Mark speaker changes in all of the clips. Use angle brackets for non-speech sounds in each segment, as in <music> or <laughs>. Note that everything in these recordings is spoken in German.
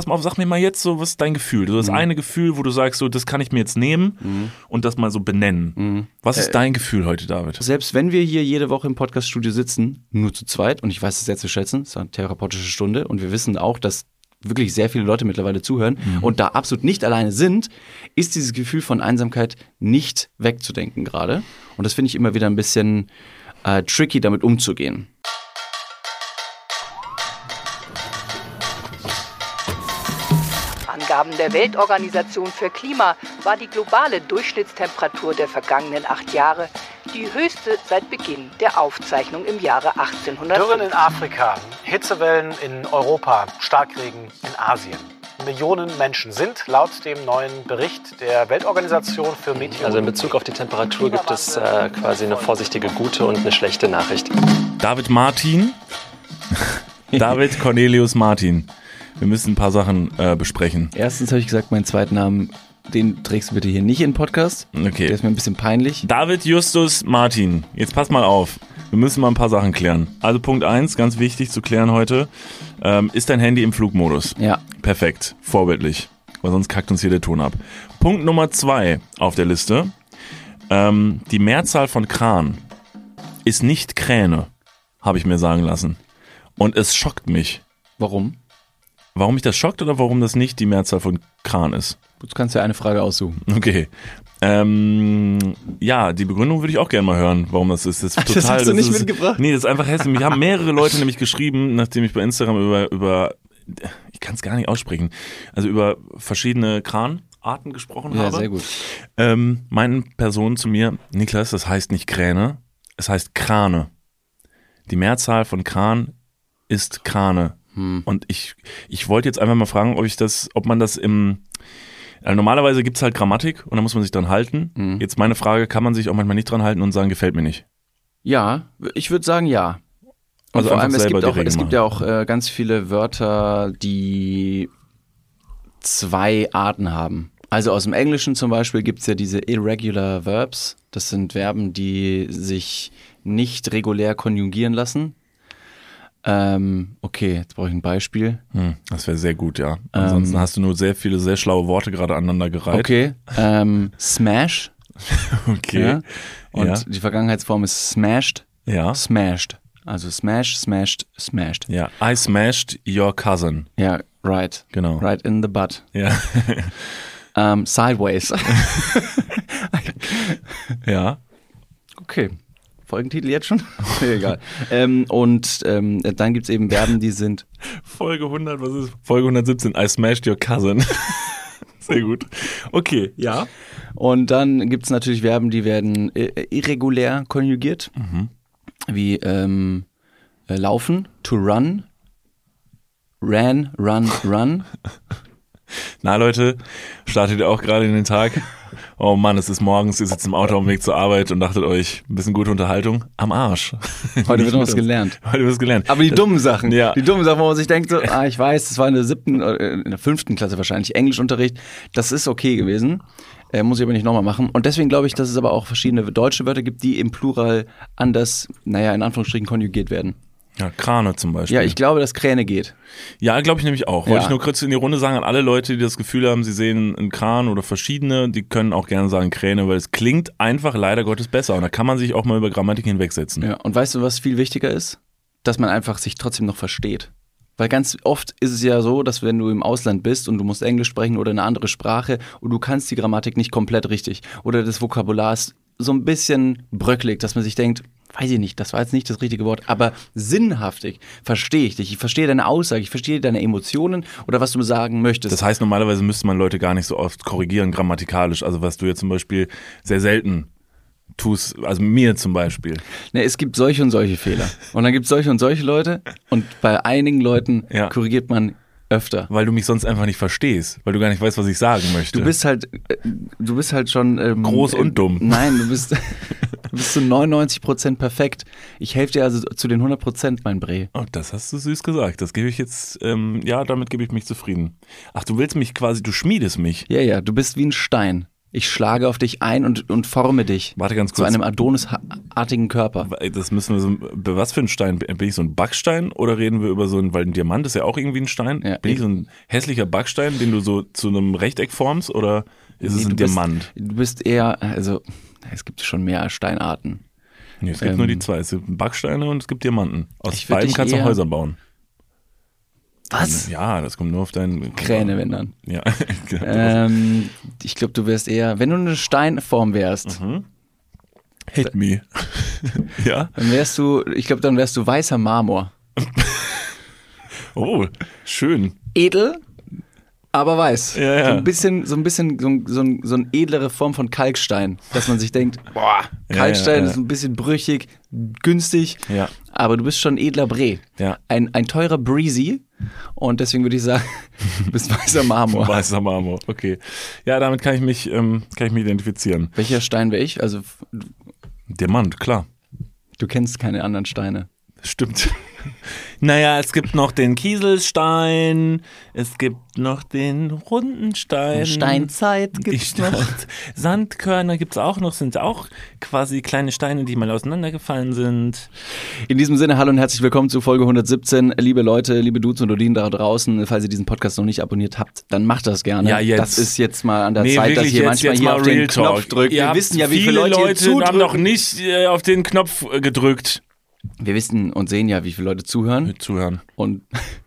Speaker 1: pass mal auf, sag mir mal jetzt so, was ist dein Gefühl? So das
Speaker 2: Mhm.
Speaker 1: eine Gefühl, wo du sagst, so, das kann ich mir jetzt nehmen und das mal so benennen.
Speaker 2: Mhm.
Speaker 1: Was
Speaker 2: Äh,
Speaker 1: ist dein Gefühl heute, David?
Speaker 2: Selbst wenn wir hier jede Woche im Podcaststudio sitzen, nur zu zweit, und ich weiß es sehr zu schätzen, es ist eine therapeutische Stunde, und wir wissen auch, dass wirklich sehr viele Leute mittlerweile zuhören und da absolut nicht alleine sind, ist dieses Gefühl von Einsamkeit nicht wegzudenken gerade. Und das finde ich immer wieder ein bisschen äh, tricky, damit umzugehen.
Speaker 3: Angaben der Weltorganisation für Klima war die globale Durchschnittstemperatur der vergangenen acht Jahre die höchste seit Beginn der Aufzeichnung im Jahre
Speaker 4: Dürren
Speaker 3: 1800.
Speaker 4: in Afrika, Hitzewellen in Europa, Starkregen in Asien. Millionen Menschen sind laut dem neuen Bericht der Weltorganisation für Meteorologie.
Speaker 5: Also in Bezug auf die Temperatur gibt es äh, quasi eine vorsichtige gute und eine schlechte Nachricht.
Speaker 1: David Martin. <laughs> David Cornelius Martin. Wir müssen ein paar Sachen äh, besprechen.
Speaker 2: Erstens habe ich gesagt, meinen zweiten Namen, den trägst du bitte hier nicht in den Podcast. Der
Speaker 1: Okay.
Speaker 2: ist mir ein bisschen peinlich.
Speaker 1: David Justus Martin. Jetzt pass mal auf. Wir müssen mal ein paar Sachen klären. Also Punkt eins, ganz wichtig zu klären heute. Ähm, ist dein Handy im Flugmodus?
Speaker 2: Ja,
Speaker 1: Perfekt. Vorbildlich. Weil sonst kackt uns hier der Ton ab. Punkt Nummer zwei auf der Liste. Ähm, die Mehrzahl von Kran ist nicht Kräne, habe ich mir sagen lassen. Und es schockt mich.
Speaker 2: warum?
Speaker 1: Warum mich das schockt oder warum das nicht die Mehrzahl von Kran ist?
Speaker 2: Du kannst ja eine Frage aussuchen.
Speaker 1: Okay. Ähm, ja, die Begründung würde ich auch gerne mal hören, warum das ist. Das, ist <laughs>
Speaker 2: das
Speaker 1: total,
Speaker 2: hast du nicht
Speaker 1: ist,
Speaker 2: mitgebracht?
Speaker 1: Nee, das ist einfach hässlich. Mich haben <laughs> mehrere Leute nämlich geschrieben, nachdem ich bei Instagram über, über ich kann es gar nicht aussprechen, also über verschiedene Kranarten gesprochen
Speaker 2: Ja,
Speaker 1: habe.
Speaker 2: sehr gut.
Speaker 1: Ähm, meinen Personen zu mir, Niklas, das heißt nicht Kräne, es heißt Krane. Die Mehrzahl von Kran ist Krane.
Speaker 2: Hm.
Speaker 1: Und ich, ich wollte jetzt einfach mal fragen, ob ich das, ob man das im also normalerweise gibt's halt Grammatik und da muss man sich dran halten.
Speaker 2: Mhm.
Speaker 1: Jetzt meine Frage, kann man sich auch manchmal nicht dran halten und sagen, gefällt mir nicht?
Speaker 2: Ja, ich würde sagen ja. Und
Speaker 1: Also
Speaker 2: vor allem, es gibt, auch, es gibt ja auch äh, ganz viele Wörter, die zwei Arten haben. Also aus dem Englischen zum Beispiel gibt's ja diese irregular verbs. Das sind Verben, die sich nicht regulär konjugieren lassen. Ähm, okay, jetzt brauche ich ein Beispiel.
Speaker 1: Hm, das wäre sehr gut, ja. Ansonsten hast du nur sehr viele, sehr schlaue Worte gerade aneinander gereiht.
Speaker 2: Ähm. Okay, ähm, smash. <laughs>
Speaker 1: Okay.
Speaker 2: Ja? Und
Speaker 1: Ja.
Speaker 2: die Vergangenheitsform ist smashed.
Speaker 1: Ja.
Speaker 2: Smashed. Also smash, smashed, smashed.
Speaker 1: Ja. I smashed your cousin.
Speaker 2: Ja, right.
Speaker 1: Genau.
Speaker 2: Right in the butt.
Speaker 1: Ja.
Speaker 2: Ähm, sideways. <laughs> <laughs>
Speaker 1: ja.
Speaker 2: okay. Folgentitel jetzt schon? <laughs> Egal. ähm, und ähm, dann gibt's eben Verben, die sind.
Speaker 1: Folge 100, was ist? Folge 117. I smashed your cousin. <laughs> sehr gut. Okay, ja.
Speaker 2: Und dann gibt's natürlich Verben, die werden äh, irregulär konjugiert. Wie ähm, äh, laufen, to run, ran, run, run. <laughs>
Speaker 1: Na Leute, startet ihr auch gerade in den Tag? Oh Mann, es ist morgens, ihr sitzt im Auto auf dem Weg zur Arbeit und dachtet euch, ein bisschen gute Unterhaltung? Am Arsch.
Speaker 2: Heute wird noch was gelernt.
Speaker 1: Heute wird was gelernt.
Speaker 2: Aber die dummen Sachen,
Speaker 1: Ja.
Speaker 2: die dummen Sachen, wo man sich denkt, so, ah, ich weiß, das war in der siebten, äh, in der fünften Klasse wahrscheinlich, Englischunterricht, das ist okay gewesen, äh, muss ich aber nicht nochmal machen. Und deswegen glaube ich, dass es aber auch verschiedene deutsche Wörter gibt, die im Plural anders, naja, in Anführungsstrichen konjugiert werden.
Speaker 1: Ja, Krane zum Beispiel.
Speaker 2: Ja, ich glaube, dass Kräne geht.
Speaker 1: Ja, glaube ich nämlich auch. Wollte
Speaker 2: Ja.
Speaker 1: ich nur kurz in die Runde sagen an alle Leute, die das Gefühl haben, sie sehen einen Kran oder verschiedene, die können auch gerne sagen Kräne, weil es klingt einfach leider Gottes besser und da kann man sich auch mal über Grammatik hinwegsetzen.
Speaker 2: Ja, und weißt du, was viel wichtiger ist? Dass man einfach sich trotzdem noch versteht. Weil ganz oft ist es ja so, dass wenn du im Ausland bist und du musst Englisch sprechen oder eine andere Sprache und du kannst die Grammatik nicht komplett richtig oder das Vokabular ist so ein bisschen bröcklig, dass man sich denkt, weiß ich nicht, das war jetzt nicht das richtige Wort, aber sinnhaftig verstehe ich dich. Ich verstehe deine Aussage, ich verstehe deine Emotionen oder was du mir sagen möchtest.
Speaker 1: Das heißt, normalerweise müsste man Leute gar nicht so oft korrigieren grammatikalisch. Also was du jetzt zum Beispiel sehr selten tust, also mir zum Beispiel.
Speaker 2: Ne, es gibt solche und solche Fehler. Und dann gibt es solche und solche Leute und bei einigen Leuten
Speaker 1: Ja.
Speaker 2: korrigiert man öfter.
Speaker 1: Weil du mich sonst einfach nicht verstehst, weil du gar nicht weißt, was ich sagen möchte.
Speaker 2: Du bist halt, äh, du bist halt schon ähm,
Speaker 1: Groß und
Speaker 2: ähm,
Speaker 1: dumm.
Speaker 2: Nein, du bist, du <laughs> bist zu 99 Prozent perfekt. Ich helfe dir also zu den 100 Prozent, mein Bre.
Speaker 1: Oh, das hast du süß gesagt. Das gebe ich jetzt, ähm, ja, damit gebe ich mich zufrieden. Ach, du willst mich quasi, du schmiedest mich.
Speaker 2: Ja, ja, du bist wie ein Stein. Ich schlage auf dich ein und, und forme dich
Speaker 1: Warte ganz
Speaker 2: zu
Speaker 1: kurz.
Speaker 2: einem Adonis-artigen Körper.
Speaker 1: Das müssen wir so, was für ein Stein? Bin ich so ein Backstein oder reden wir über so ein, weil ein Diamant ist ja auch irgendwie ein Stein?
Speaker 2: Ja.
Speaker 1: Bin ich so ein hässlicher Backstein, den du so zu einem Rechteck formst oder ist es
Speaker 2: Nee,
Speaker 1: ein
Speaker 2: du bist-
Speaker 1: Diamant?
Speaker 2: Du bist eher, also es gibt schon mehr Steinarten.
Speaker 1: Nee, es gibt
Speaker 2: ähm,
Speaker 1: nur die zwei. Es gibt Backsteine und es gibt Diamanten. Aus beiden kannst du Häuser bauen.
Speaker 2: Was?
Speaker 1: Ja, das kommt nur auf deinen
Speaker 2: Kräne, wenn dann.
Speaker 1: Ja. <laughs>
Speaker 2: Ähm, ich glaube, du wärst eher, wenn du eine Steinform wärst,
Speaker 1: Mhm. Hit me. <laughs> ja.
Speaker 2: dann wärst du, ich glaube, dann wärst du weißer Marmor. <laughs>
Speaker 1: Oh, schön.
Speaker 2: Edel, aber weiß.
Speaker 1: Ja, ja.
Speaker 2: So ein bisschen, so ein bisschen, so, ein- so, ein- so eine edlere Form von Kalkstein, dass man sich denkt, boah, Kalkstein
Speaker 1: ja,
Speaker 2: ist ein bisschen brüchig, günstig,
Speaker 1: Ja.
Speaker 2: aber du bist schon edler Bre.
Speaker 1: Ja.
Speaker 2: Ein, ein teurer Breezy und deswegen würde ich sagen, <laughs> du bist weißer Marmor.
Speaker 1: Weißer Marmor, okay. Ja, damit kann ich mich, ähm, kann ich mich identifizieren.
Speaker 2: Welcher Stein wäre ich? Also
Speaker 1: Diamant, klar.
Speaker 2: du kennst keine anderen Steine.
Speaker 1: Stimmt. Naja, es gibt noch den Kieselstein, es gibt noch den runden Stein.
Speaker 2: Steinzeit
Speaker 1: gibt's noch. Sandkörner gibt's auch noch, sind auch quasi kleine Steine, die mal auseinandergefallen sind.
Speaker 2: In diesem Sinne, hallo und herzlich willkommen zu Folge 117. Liebe Leute, liebe Dudes und Odinen da draußen, falls ihr diesen Podcast noch nicht abonniert habt, dann macht das gerne.
Speaker 1: Ja, jetzt.
Speaker 2: Das ist jetzt mal an der
Speaker 1: Nee,
Speaker 2: Zeit, dass ihr
Speaker 1: jetzt,
Speaker 2: manchmal
Speaker 1: jetzt
Speaker 2: hier auf den
Speaker 1: Real
Speaker 2: Knopf
Speaker 1: Talk.
Speaker 2: drückt.
Speaker 1: Ihr
Speaker 2: Wir wissen ja, wie viele
Speaker 1: viele
Speaker 2: Leute,
Speaker 1: Leute haben noch nicht äh, auf den Knopf äh, gedrückt.
Speaker 2: Wir wissen und sehen ja, wie viele Leute zuhören.
Speaker 1: Zuhören.
Speaker 2: Und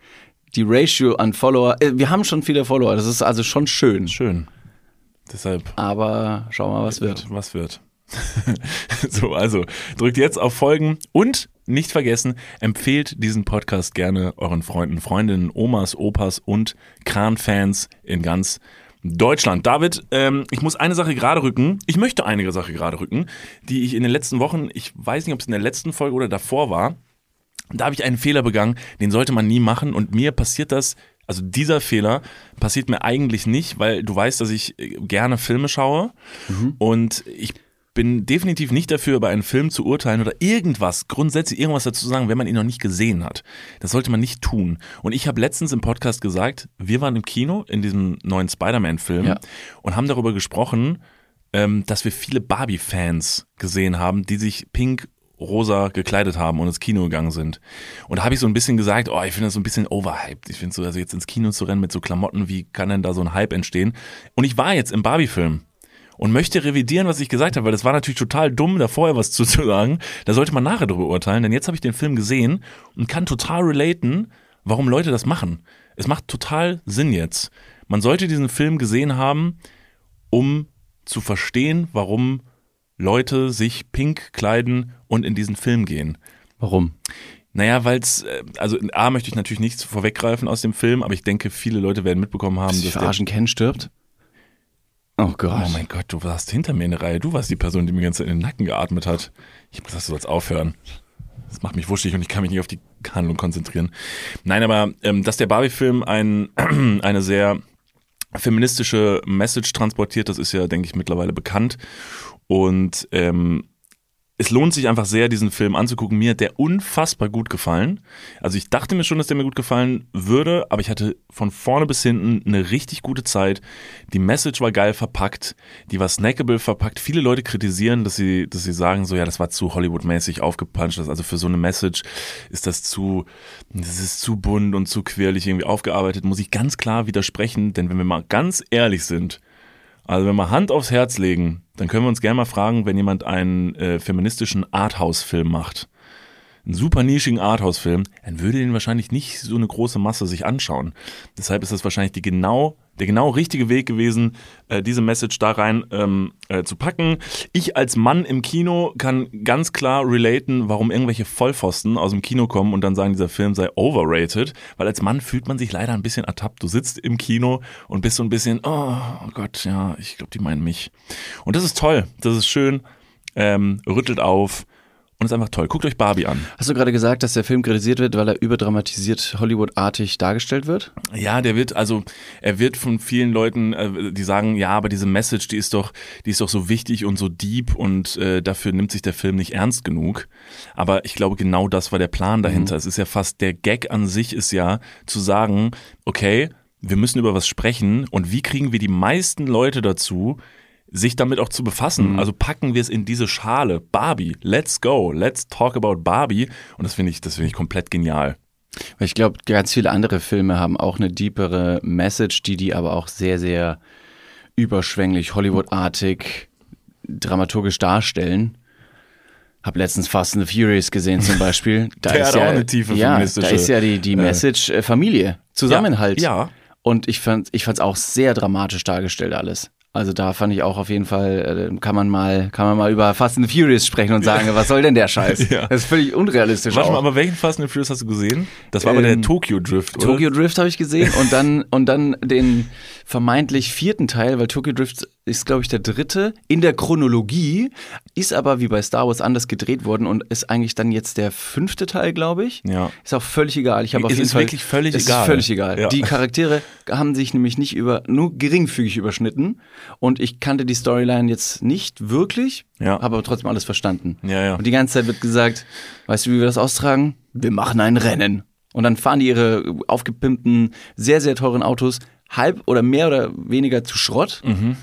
Speaker 2: <laughs> die Ratio an Follower, äh, wir haben schon viele Follower, das ist also schon schön.
Speaker 1: Schön. Deshalb
Speaker 2: Aber schauen wir mal, was wird.
Speaker 1: Was wird? <laughs> so, also drückt jetzt auf Folgen und nicht vergessen, empfehlt diesen Podcast gerne euren Freunden, Freundinnen, Omas, Opas und Kran-Fans in ganz Deutschland. David, ähm, ich muss eine Sache gerade rücken. Ich möchte eine Sache gerade rücken, die ich in den letzten Wochen, ich weiß nicht, ob es in der letzten Folge oder davor war, da habe ich einen Fehler begangen, den sollte man nie machen und mir passiert das, also dieser Fehler passiert mir eigentlich nicht, weil du weißt, dass ich äh, gerne Filme schaue und ich bin definitiv nicht dafür, über einen Film zu urteilen oder irgendwas, grundsätzlich irgendwas dazu zu sagen, wenn man ihn noch nicht gesehen hat. Das sollte man nicht tun. Und ich habe letztens im Podcast gesagt, wir waren im Kino in diesem neuen Spider-Man-Film
Speaker 2: Ja.
Speaker 1: und haben darüber gesprochen, ähm, dass wir viele Barbie-Fans gesehen haben, die sich pink rosa gekleidet haben und ins Kino gegangen sind. Und da habe ich so ein bisschen gesagt, oh, ich finde das so ein bisschen overhyped. Ich finde so, also jetzt ins Kino zu rennen mit so Klamotten, wie kann denn da so ein Hype entstehen? Und ich war jetzt im Barbie-Film und möchte revidieren, was ich gesagt habe, weil das war natürlich total dumm, da vorher was <laughs> zu sagen. Da sollte man nachher drüber urteilen, denn jetzt habe ich den Film gesehen und kann total relaten, warum Leute das machen. Es macht total Sinn jetzt. Man sollte diesen Film gesehen haben, um zu verstehen, warum Leute sich pink kleiden und in diesen Film gehen.
Speaker 2: Warum?
Speaker 1: Naja, weil es, also A möchte ich natürlich nichts vorweggreifen aus dem Film, aber ich denke, viele Leute werden mitbekommen haben,
Speaker 2: Dass
Speaker 1: dass der
Speaker 2: Ken stirbt? Oh Gott.
Speaker 1: Oh mein Gott, du warst hinter mir in der Reihe. Du warst die Person, die mir ganz in den Nacken geatmet hat. Ich hab gesagt, du sollst aufhören. Das macht mich wuschig und ich kann mich nicht auf die Handlung konzentrieren. Nein, aber ähm, dass der Barbie-Film ein, <clears throat> eine sehr feministische Message transportiert, das ist ja, denke ich, mittlerweile bekannt. Und ähm, es lohnt sich einfach sehr, diesen Film anzugucken. Mir hat der unfassbar gut gefallen. Also ich dachte mir schon, dass der mir gut gefallen würde, aber ich hatte von vorne bis hinten eine richtig gute Zeit. Die Message war geil verpackt, die war snackable verpackt. Viele Leute kritisieren, dass sie, dass sie sagen so, ja, das war zu Hollywood-mäßig aufgepuncht. Also für so eine Message ist das zu, das ist zu bunt und zu quirlig irgendwie aufgearbeitet. Muss ich ganz klar widersprechen, denn wenn wir mal ganz ehrlich sind, also wenn wir Hand aufs Herz legen, dann können wir uns gerne mal fragen, wenn jemand einen äh, feministischen Arthouse-Film macht, einen super nischigen Arthouse-Film, dann würde den wahrscheinlich nicht so eine große Masse sich anschauen. Deshalb ist das wahrscheinlich die genau, der genau richtige Weg gewesen, äh, diese Message da rein ähm, äh, zu packen. Ich als Mann im Kino kann ganz klar relaten, warum irgendwelche Vollpfosten aus dem Kino kommen und dann sagen, dieser Film sei overrated, weil als Mann fühlt man sich leider ein bisschen ertappt. Du sitzt im Kino und bist so ein bisschen, oh, oh Gott, ja, ich glaube, die meinen mich. Und das ist toll, das ist schön, ähm, rüttelt auf und ist einfach toll. Guckt euch Barbie an.
Speaker 2: Hast du gerade gesagt, dass der Film kritisiert wird, weil er überdramatisiert Hollywood-artig dargestellt wird?
Speaker 1: Ja, der wird, also er wird von vielen Leuten, äh, die sagen, ja, aber diese Message, die ist doch, die ist doch so wichtig und so deep und äh, dafür nimmt sich der Film nicht ernst genug. Aber ich glaube, genau das war der Plan dahinter. Es ist ja fast der Gag an sich ist ja zu sagen, okay, wir müssen über was sprechen und wie kriegen wir die meisten Leute dazu, sich damit auch zu befassen. Also packen wir es in diese Schale. Barbie, let's go, let's talk about Barbie. Und das finde ich, das finde ich komplett genial.
Speaker 2: Ich glaube, ganz viele andere Filme haben auch eine deepere Message, die die aber auch sehr, sehr überschwänglich, Hollywood-artig, dramaturgisch darstellen. Hab letztens Fast and the Furious gesehen zum Beispiel. Da <laughs>
Speaker 1: Der
Speaker 2: ist
Speaker 1: hat
Speaker 2: ja,
Speaker 1: auch eine tiefe
Speaker 2: ja, da
Speaker 1: feministische,
Speaker 2: ist ja die, die Message äh, Familie, Zusammenhalt.
Speaker 1: Ja.
Speaker 2: Und ich fand ich fand's auch sehr dramatisch dargestellt alles. Also da fand ich auch auf jeden Fall, äh, kann man mal, kann man mal über Fast and Furious sprechen und sagen, was soll denn der Scheiß? <laughs>
Speaker 1: Ja.
Speaker 2: Das ist völlig unrealistisch.
Speaker 1: Warte mal, aber welchen Fast and Furious hast du gesehen? Das war aber der
Speaker 2: Ähm,
Speaker 1: Tokyo Drift, oder?
Speaker 2: Tokyo Drift habe ich gesehen und dann und dann den vermeintlich vierten Teil, weil Tokyo Drift ist glaube ich der dritte in der Chronologie, ist aber wie bei Star Wars anders gedreht worden und ist eigentlich dann jetzt der fünfte Teil, glaube ich.
Speaker 1: Ja.
Speaker 2: Ist auch völlig egal. Ich habe auf
Speaker 1: Es
Speaker 2: jeden
Speaker 1: ist
Speaker 2: Fall
Speaker 1: wirklich völlig
Speaker 2: es
Speaker 1: egal.
Speaker 2: Ist völlig egal.
Speaker 1: Ja.
Speaker 2: Die Charaktere haben sich nämlich nicht über nur geringfügig überschnitten und ich kannte die Storyline jetzt nicht wirklich,
Speaker 1: Ja.
Speaker 2: habe aber trotzdem alles verstanden.
Speaker 1: Ja, ja.
Speaker 2: Und die ganze Zeit wird gesagt, weißt du, wie wir das austragen? Wir machen ein Rennen. Und dann fahren die ihre aufgepimpten, sehr, sehr teuren Autos halb oder mehr oder weniger zu Schrott
Speaker 1: Mhm.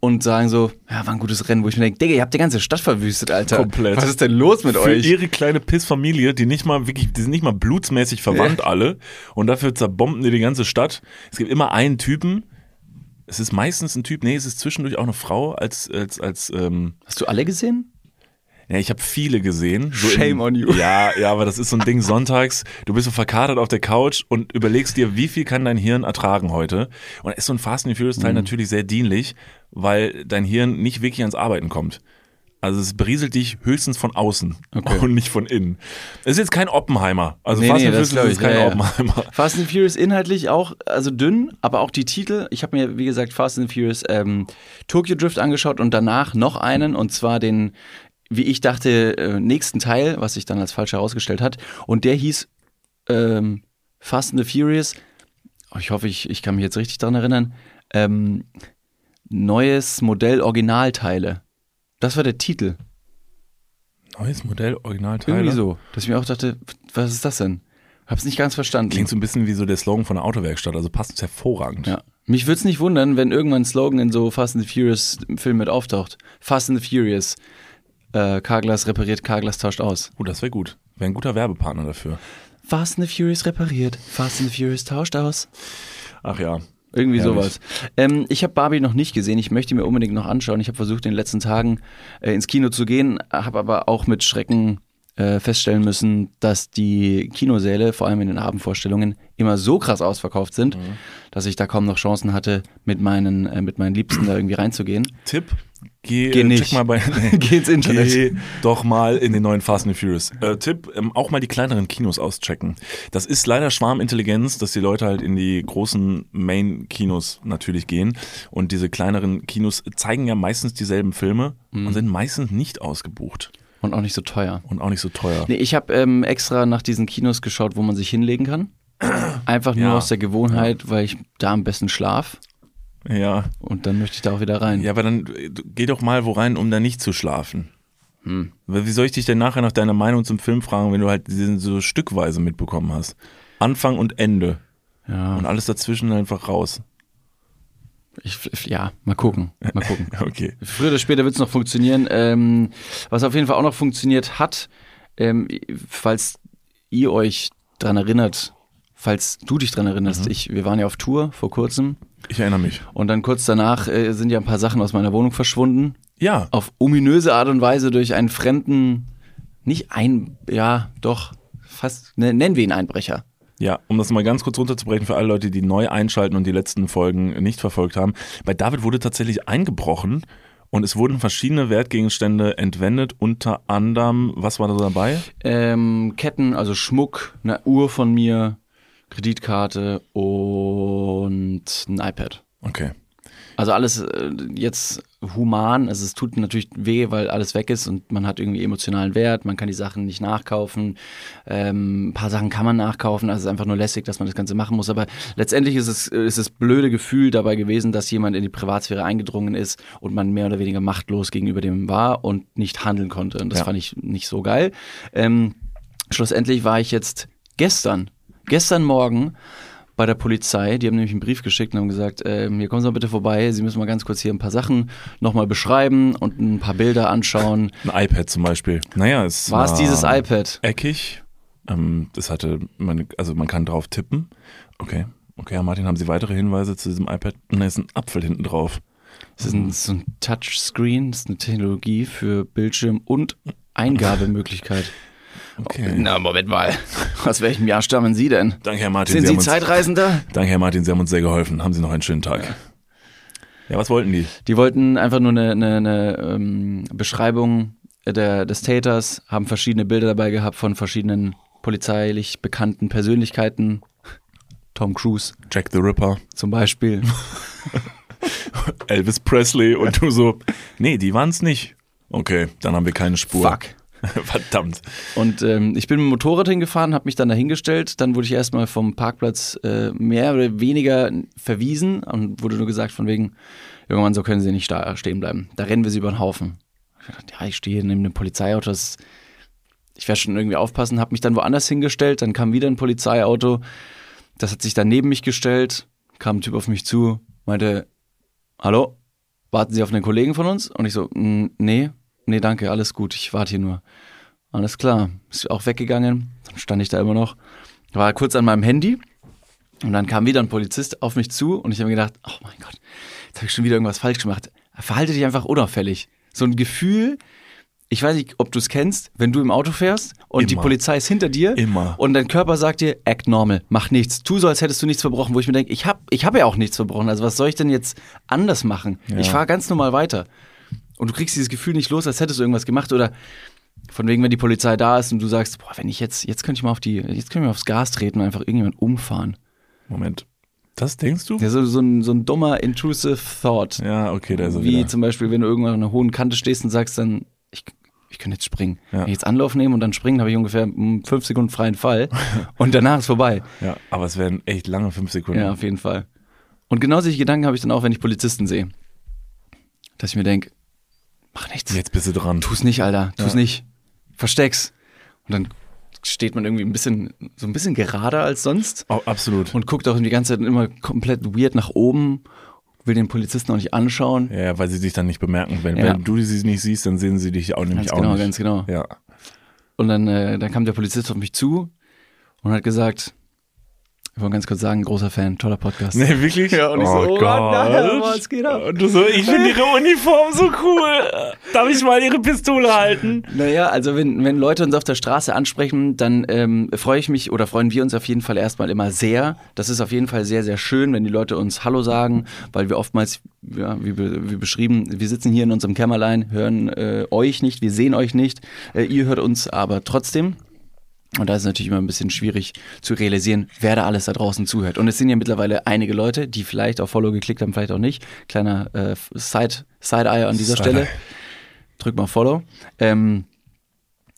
Speaker 2: Und sagen so, ja, war ein gutes Rennen, wo ich mir denke, Digga, ihr habt die ganze Stadt verwüstet, Alter.
Speaker 1: Komplett.
Speaker 2: Was ist denn los mit
Speaker 1: Für
Speaker 2: euch?
Speaker 1: ihre kleine Pissfamilie, die nicht mal wirklich, die sind nicht mal blutsmäßig verwandt alle und dafür zerbomben die die ganze Stadt. Es gibt immer einen Typen, es ist meistens ein Typ, nee, es ist zwischendurch auch eine Frau als, als, als, ähm,
Speaker 2: Hast du alle gesehen?
Speaker 1: Ja, ich habe viele gesehen. So
Speaker 2: Shame
Speaker 1: in,
Speaker 2: on you.
Speaker 1: Ja, ja, aber das ist so ein Ding sonntags, du bist so verkatert auf der Couch und überlegst dir, wie viel kann dein Hirn ertragen heute? Und ist so ein Fast and Furious
Speaker 2: Mhm.
Speaker 1: Teil natürlich sehr dienlich, weil dein Hirn nicht wirklich ans Arbeiten kommt. Also es berieselt dich höchstens von außen
Speaker 2: Okay.
Speaker 1: und nicht von innen. Es ist jetzt kein Oppenheimer. Also
Speaker 2: Nee,
Speaker 1: Fast
Speaker 2: nee,
Speaker 1: and Furious ist kein
Speaker 2: ja.
Speaker 1: Oppenheimer.
Speaker 2: Fast and Furious inhaltlich auch, also dünn, aber auch die Titel. Ich habe mir, wie gesagt, Fast and Furious ähm, Tokyo Drift angeschaut und danach noch einen, und zwar den, wie ich dachte, äh, nächsten Teil, was sich dann als falsch herausgestellt hat. Und der hieß ähm, Fast and the Furious. Oh, ich hoffe, ich, ich kann mich jetzt richtig dran erinnern. Ähm, neues Modell Originalteile. Das war der Titel.
Speaker 1: Neues Modell, Originalteile.
Speaker 2: Irgendwie so. Dass ich mir auch dachte, was ist das denn? Hab's nicht ganz verstanden.
Speaker 1: Klingt so ein bisschen wie so der Slogan von der Autowerkstatt, also passt hervorragend.
Speaker 2: Ja. Mich würde es nicht wundern, wenn irgendwann ein Slogan in so Fast and the Furious Film mit auftaucht. Fast and the Furious. Äh, Carglass repariert, Carglass tauscht aus.
Speaker 1: Oh, das wäre gut. Wäre ein guter Werbepartner dafür.
Speaker 2: Fast and the Furious repariert, Fast and the Furious tauscht aus.
Speaker 1: Ach ja.
Speaker 2: Irgendwie
Speaker 1: Herrlich.
Speaker 2: sowas. Ähm, ich habe Barbie noch nicht gesehen. Ich möchte mir unbedingt noch anschauen. Ich habe versucht, in den letzten Tagen äh, ins Kino zu gehen, habe aber auch mit Schrecken äh, feststellen müssen, dass die Kinosäle, vor allem in den Abendvorstellungen, immer so krass ausverkauft sind,
Speaker 1: Mhm.
Speaker 2: dass ich da kaum noch Chancen hatte, mit meinen, äh, mit meinen Liebsten da irgendwie reinzugehen.
Speaker 1: Tipp, geh,
Speaker 2: Geh
Speaker 1: äh,
Speaker 2: nicht.
Speaker 1: check mal bei <laughs> nee.
Speaker 2: Geh ins Internet.
Speaker 1: Geh doch mal in den neuen Fast and Furious. Äh, Tipp, ähm, auch mal die kleineren Kinos auschecken. Das ist leider Schwarmintelligenz, dass die Leute halt in die großen Main-Kinos natürlich gehen. Und diese kleineren Kinos zeigen ja meistens dieselben Filme
Speaker 2: Mhm.
Speaker 1: und sind meistens nicht ausgebucht
Speaker 2: Und auch nicht so teuer.
Speaker 1: und auch nicht so teuer.
Speaker 2: Nee, ich habe ähm, extra nach diesen Kinos geschaut, wo man sich hinlegen kann. <clears throat> Einfach nur
Speaker 1: Ja.
Speaker 2: aus der Gewohnheit, weil ich da am besten schlaf.
Speaker 1: Ja.
Speaker 2: Und dann möchte ich da auch wieder rein.
Speaker 1: Ja, aber dann äh, geh doch mal wo rein, um da nicht zu schlafen.
Speaker 2: Hm.
Speaker 1: Wie soll ich dich denn nachher nach deiner Meinung zum Film fragen, wenn du halt diesen so stückweise mitbekommen hast? Anfang und Ende.
Speaker 2: Ja.
Speaker 1: Und alles dazwischen einfach raus.
Speaker 2: Ich, ja, mal gucken. Mal gucken. <laughs>
Speaker 1: Okay.
Speaker 2: Früher oder später wird es noch funktionieren. Ähm, was auf jeden Fall auch noch funktioniert hat, ähm, falls ihr euch dran erinnert, falls du dich dran erinnerst,
Speaker 1: Mhm.
Speaker 2: ich, wir waren ja auf Tour vor kurzem
Speaker 1: Ich erinnere mich.
Speaker 2: und dann kurz danach äh, sind ja ein paar Sachen aus meiner Wohnung verschwunden.
Speaker 1: Ja.
Speaker 2: Auf ominöse Art und Weise durch einen fremden, nicht ein, ja, doch, fast, ne, nennen wir ihn Einbrecher.
Speaker 1: Ja, um das mal ganz kurz runterzubrechen für alle Leute, die neu einschalten und die letzten Folgen nicht verfolgt haben. Bei David wurde tatsächlich eingebrochen und es wurden verschiedene Wertgegenstände entwendet, unter anderem, was war da dabei?
Speaker 2: Ähm, Ketten, also Schmuck, eine Uhr von mir, Kreditkarte und ein iPad.
Speaker 1: Okay.
Speaker 2: Also alles äh, jetzt human. Also es tut natürlich weh, weil alles weg ist und man hat irgendwie emotionalen Wert. Man kann die Sachen nicht nachkaufen. Ähm, ein paar Sachen kann man nachkaufen. Also es ist einfach nur lässig, dass man das Ganze machen muss. Aber letztendlich ist es ist das blöde Gefühl dabei gewesen, dass jemand in die Privatsphäre eingedrungen ist und man mehr oder weniger machtlos gegenüber dem war und nicht handeln konnte. Und das
Speaker 1: Ja.
Speaker 2: fand ich nicht so geil. Ähm, schlussendlich war ich jetzt gestern, gestern Morgen bei der Polizei. Die haben nämlich einen Brief geschickt und haben gesagt, ähm, hier kommen Sie mal bitte vorbei. Sie müssen mal ganz kurz hier ein paar Sachen nochmal beschreiben und ein paar Bilder anschauen. <laughs>
Speaker 1: Ein iPad zum Beispiel. Naja, es
Speaker 2: War es dieses iPad?
Speaker 1: eckig. Ähm, das hatte, man, also man kann drauf tippen. Okay. Okay, Herr Martin, haben Sie weitere Hinweise zu diesem iPad? Da ist ein Apfel hinten drauf.
Speaker 2: Das ist ein, so ein Touchscreen, das ist eine Technologie für Bildschirm und Eingabemöglichkeit. <laughs>
Speaker 1: Okay.
Speaker 2: Na, Moment mal. <laughs> Aus welchem Jahr stammen Sie denn?
Speaker 1: Danke, Herr Martin.
Speaker 2: Sind Sie
Speaker 1: uns,
Speaker 2: Zeitreisender?
Speaker 1: danke, Herr Martin, Sie haben uns sehr geholfen. Haben Sie noch einen schönen Tag. Ja, was wollten die?
Speaker 2: Die wollten einfach nur eine, eine, eine ähm, Beschreibung der, des Täters, haben verschiedene Bilder dabei gehabt von verschiedenen polizeilich bekannten Persönlichkeiten. Tom Cruise
Speaker 1: Jack the Ripper,
Speaker 2: zum Beispiel. <laughs>
Speaker 1: Elvis Presley und du so, nee, die waren es nicht. Okay, dann haben wir keine Spur.
Speaker 2: Fuck. <laughs>
Speaker 1: Verdammt.
Speaker 2: Und ähm, ich bin mit dem Motorrad hingefahren, habe mich dann dahingestellt. Dann wurde ich erstmal vom Parkplatz äh, mehr oder weniger verwiesen und wurde nur gesagt von wegen, Mann, so können Sie nicht stehen bleiben. Da rennen wir Sie über den Haufen. Ich gedacht, ja, ich stehe neben einem Polizeiauto. Das, ich werde schon irgendwie aufpassen. Habe mich dann woanders hingestellt. Dann kam wieder ein Polizeiauto. Das hat sich dann neben mich gestellt. Kam ein Typ auf mich zu, meinte, hallo, warten Sie auf einen Kollegen von uns? Und ich so, "Mm, nee, nee, danke, alles gut, ich warte hier nur. Alles klar, ist auch weggegangen. Dann stand ich da immer noch, war kurz an meinem Handy und dann kam wieder ein Polizist auf mich zu und ich habe mir gedacht, oh mein Gott, jetzt habe ich schon wieder irgendwas falsch gemacht. Verhalte dich einfach unauffällig. So ein Gefühl, ich weiß nicht, ob du es kennst, wenn du im Auto fährst und die
Speaker 1: Immer.
Speaker 2: Polizei ist hinter dir
Speaker 1: Immer.
Speaker 2: und dein Körper sagt dir, act normal, mach nichts. Tu so, als hättest du nichts verbrochen, wo ich mir denke, ich habe ich hab ja auch nichts verbrochen. Also was soll ich denn jetzt anders machen? Ich fahre ganz normal weiter. Und du kriegst dieses Gefühl nicht los, als hättest du irgendwas gemacht oder von wegen, wenn die Polizei da ist und du sagst, boah, wenn ich jetzt, jetzt könnte ich mal auf die, jetzt könnte ich mal aufs Gas treten und einfach irgendjemand umfahren.
Speaker 1: Moment. Das denkst du?
Speaker 2: Ja, so, so, ein, so ein dummer, intrusive Thought.
Speaker 1: Ja, okay, da ist er
Speaker 2: Wie
Speaker 1: wieder.
Speaker 2: zum Beispiel, wenn du irgendwann an einer hohen Kante stehst und sagst dann, ich, ich könnte jetzt springen.
Speaker 1: Ja.
Speaker 2: Wenn ich jetzt Anlauf nehme und dann springen, habe ich ungefähr fünf Sekunden freien Fall <laughs> und danach ist vorbei.
Speaker 1: Ja, aber es wären echt lange fünf Sekunden.
Speaker 2: Ja, auf jeden Fall. Und genau solche Gedanken habe ich dann auch, wenn ich Polizisten sehe. Dass ich mir denke, mach nichts.
Speaker 1: Jetzt bist du dran.
Speaker 2: Tu's nicht, Alter. Tu's
Speaker 1: Ja.
Speaker 2: nicht. Versteck's. Und dann steht man irgendwie ein bisschen, so ein bisschen gerader als sonst
Speaker 1: Oh, absolut.
Speaker 2: und guckt auch die ganze Zeit immer komplett weird nach oben, will den Polizisten auch nicht anschauen.
Speaker 1: Ja, weil sie dich dann nicht bemerken. Wenn,
Speaker 2: Ja.
Speaker 1: wenn du sie nicht siehst, dann sehen sie dich auch nämlich
Speaker 2: Ganz
Speaker 1: auch
Speaker 2: genau,
Speaker 1: nicht.
Speaker 2: ganz genau.
Speaker 1: Ja.
Speaker 2: Und dann, äh, dann kam der Polizist auf mich zu und hat gesagt, ich wollte ganz kurz sagen, großer Fan, toller Podcast.
Speaker 1: Nee, wirklich?
Speaker 2: Ja, und ich so, oh Gott, nein, was geht ab?
Speaker 1: Und du so, ich finde ihre <laughs> Uniform so cool. Darf ich mal ihre Pistole halten?
Speaker 2: Naja, also wenn, wenn Leute uns auf der Straße ansprechen, dann ähm, freue ich mich oder freuen wir uns auf jeden Fall erstmal immer sehr. Das ist auf jeden Fall sehr, sehr schön, wenn die Leute uns Hallo sagen, weil wir oftmals, ja, wie, wie beschrieben, wir sitzen hier in unserem Kämmerlein, hören äh, euch nicht, wir sehen euch nicht, äh, ihr hört uns aber trotzdem. Und da ist es natürlich immer ein bisschen schwierig zu realisieren, wer da alles da draußen zuhört. Und es sind ja mittlerweile einige Leute, die vielleicht auf Follow geklickt haben, vielleicht auch nicht. Kleiner äh, Side, Side-Eye an dieser
Speaker 1: Side-Eye.
Speaker 2: Stelle. Drück mal Follow. Ähm,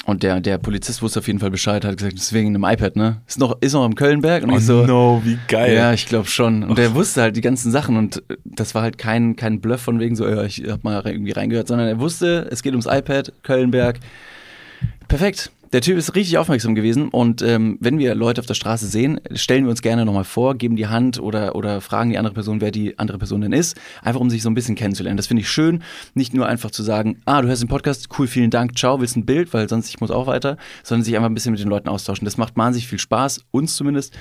Speaker 2: und der, der Polizist wusste auf jeden Fall Bescheid, hat gesagt, das ist wegen einem iPad, ne? Ist noch, ist noch im Kölnberg. Und
Speaker 1: Oh
Speaker 2: ich so,
Speaker 1: no, wie geil.
Speaker 2: ja, ich glaube schon. Und der wusste halt die ganzen Sachen und äh, das war halt kein, kein Bluff von wegen so, ja, ich hab mal irgendwie reingehört, sondern er wusste, es geht ums iPad, Kölnberg. Perfekt. Der Typ ist richtig aufmerksam gewesen und ähm, wenn wir Leute auf der Straße sehen, stellen wir uns gerne nochmal vor, geben die Hand oder, oder fragen die andere Person, wer die andere Person denn ist, einfach um sich so ein bisschen kennenzulernen. Das finde ich schön, nicht nur einfach zu sagen, ah, du hörst den Podcast, cool, vielen Dank, ciao, willst ein Bild, weil sonst ich muss auch weiter, sondern sich einfach ein bisschen mit den Leuten austauschen. Das macht wahnsinnig viel Spaß, uns zumindest,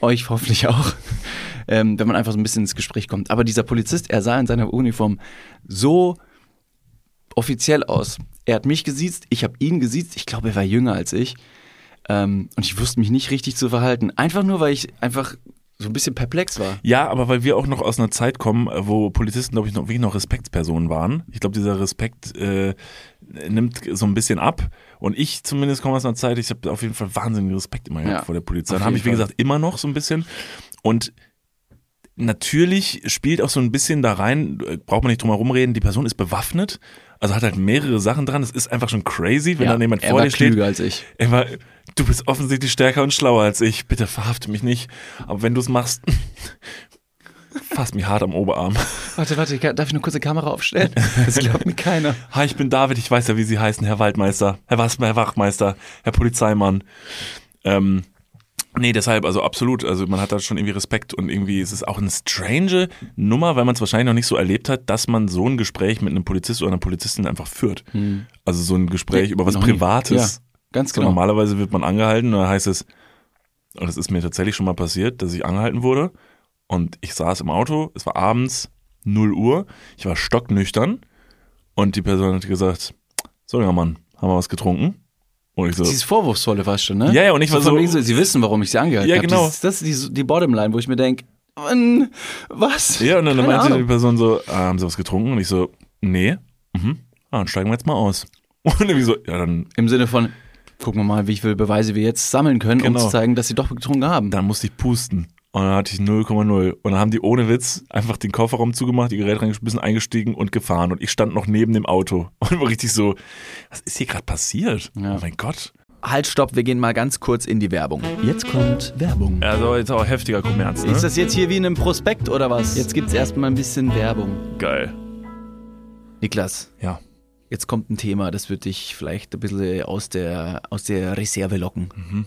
Speaker 2: euch hoffentlich auch, <laughs> ähm, wenn man einfach so ein bisschen ins Gespräch kommt. Aber dieser Polizist, er sah in seiner Uniform so offiziell aus. Er hat mich gesiezt, ich habe ihn gesiezt. Ich glaube, er war jünger als ich. Ähm, und ich wusste mich nicht richtig zu verhalten. Einfach nur, weil ich einfach so ein bisschen perplex war.
Speaker 1: Ja, aber weil wir auch noch aus einer Zeit kommen, wo Polizisten, glaube ich, noch wirklich noch Respektspersonen waren. Ich glaube, dieser Respekt äh, nimmt so ein bisschen ab. Und ich zumindest komme aus einer Zeit, ich habe auf jeden Fall wahnsinnigen Respekt immer gehabt
Speaker 2: Ja,
Speaker 1: vor der Polizei. Dann habe ich, wie gesagt, immer noch so ein bisschen. Und natürlich spielt auch so ein bisschen da rein, äh, braucht man nicht drum herum reden, die Person ist bewaffnet, also hat halt mehrere Sachen dran. Es ist einfach schon crazy, wenn dann jemand vor dir steht.
Speaker 2: klüger als ich.
Speaker 1: Er war, du bist offensichtlich stärker und schlauer als ich. Bitte verhafte mich nicht. Aber wenn du es machst, <laughs> fass mich hart am Oberarm.
Speaker 2: Warte, warte, darf ich eine kurze Kamera aufstellen? Das glaubt mir keiner. <laughs>
Speaker 1: Hi, ich bin David. Ich weiß ja, wie Sie heißen, Herr Waldmeister, Herr, Was, Herr Wachmeister, Herr Polizeimann. Ähm, Nee, deshalb, also absolut. Also man hat da schon irgendwie Respekt und irgendwie ist es auch eine strange Nummer, weil man es wahrscheinlich noch nicht so erlebt hat, dass man so ein Gespräch mit einem Polizist oder einer Polizistin einfach führt. Also so ein Gespräch über was. Privates.
Speaker 2: Ja, ganz genau.
Speaker 1: Normalerweise wird man angehalten und dann heißt es, und das ist mir tatsächlich schon mal passiert, dass ich angehalten wurde und ich saß im Auto, es war abends 0 Uhr, ich war stocknüchtern und die Person hat gesagt, so junger Mann, haben wir was getrunken? Und ich so,
Speaker 2: Dieses Vorwurfsvolle war schon, ne?
Speaker 1: Ja, ja, und ich war
Speaker 2: von
Speaker 1: so-
Speaker 2: wegen Sie wissen, warum ich sie angehalten
Speaker 1: Ja,
Speaker 2: habe.
Speaker 1: genau.
Speaker 2: Dieses, das ist die, die Bottomline, wo ich mir denke, was?
Speaker 1: ja, und dann
Speaker 2: Keine
Speaker 1: meinte die
Speaker 2: Ahnung.
Speaker 1: Person so, ah, haben Sie was getrunken? Und ich so, nee, mhm. ah, dann steigen wir jetzt mal aus. <laughs> Und irgendwie so, ja, dann,
Speaker 2: Im Sinne von, gucken wir mal, wie viele Beweise wir jetzt sammeln können, um
Speaker 1: Genau.
Speaker 2: zu zeigen, dass sie doch getrunken haben.
Speaker 1: dann musste ich pusten. Und dann hatte ich 0,0. Und dann haben die ohne Witz einfach den Kofferraum zugemacht, die Geräte reingeschmissen, eingestiegen und gefahren. Und ich stand noch neben dem Auto <laughs> und war richtig so, was ist hier gerade passiert?
Speaker 2: Ja.
Speaker 1: Oh mein Gott.
Speaker 6: Halt, stopp, wir gehen mal ganz kurz in die Werbung. Jetzt kommt Werbung.
Speaker 1: Also jetzt auch heftiger Kommerz, ne?
Speaker 2: Ist das jetzt hier wie in einem Prospekt oder was? Jetzt gibt's erstmal ein bisschen Werbung.
Speaker 1: geil.
Speaker 2: Niklas,
Speaker 1: Ja.
Speaker 2: jetzt kommt ein Thema, das wird dich vielleicht ein bisschen aus der, aus der Reserve locken.
Speaker 1: Mhm.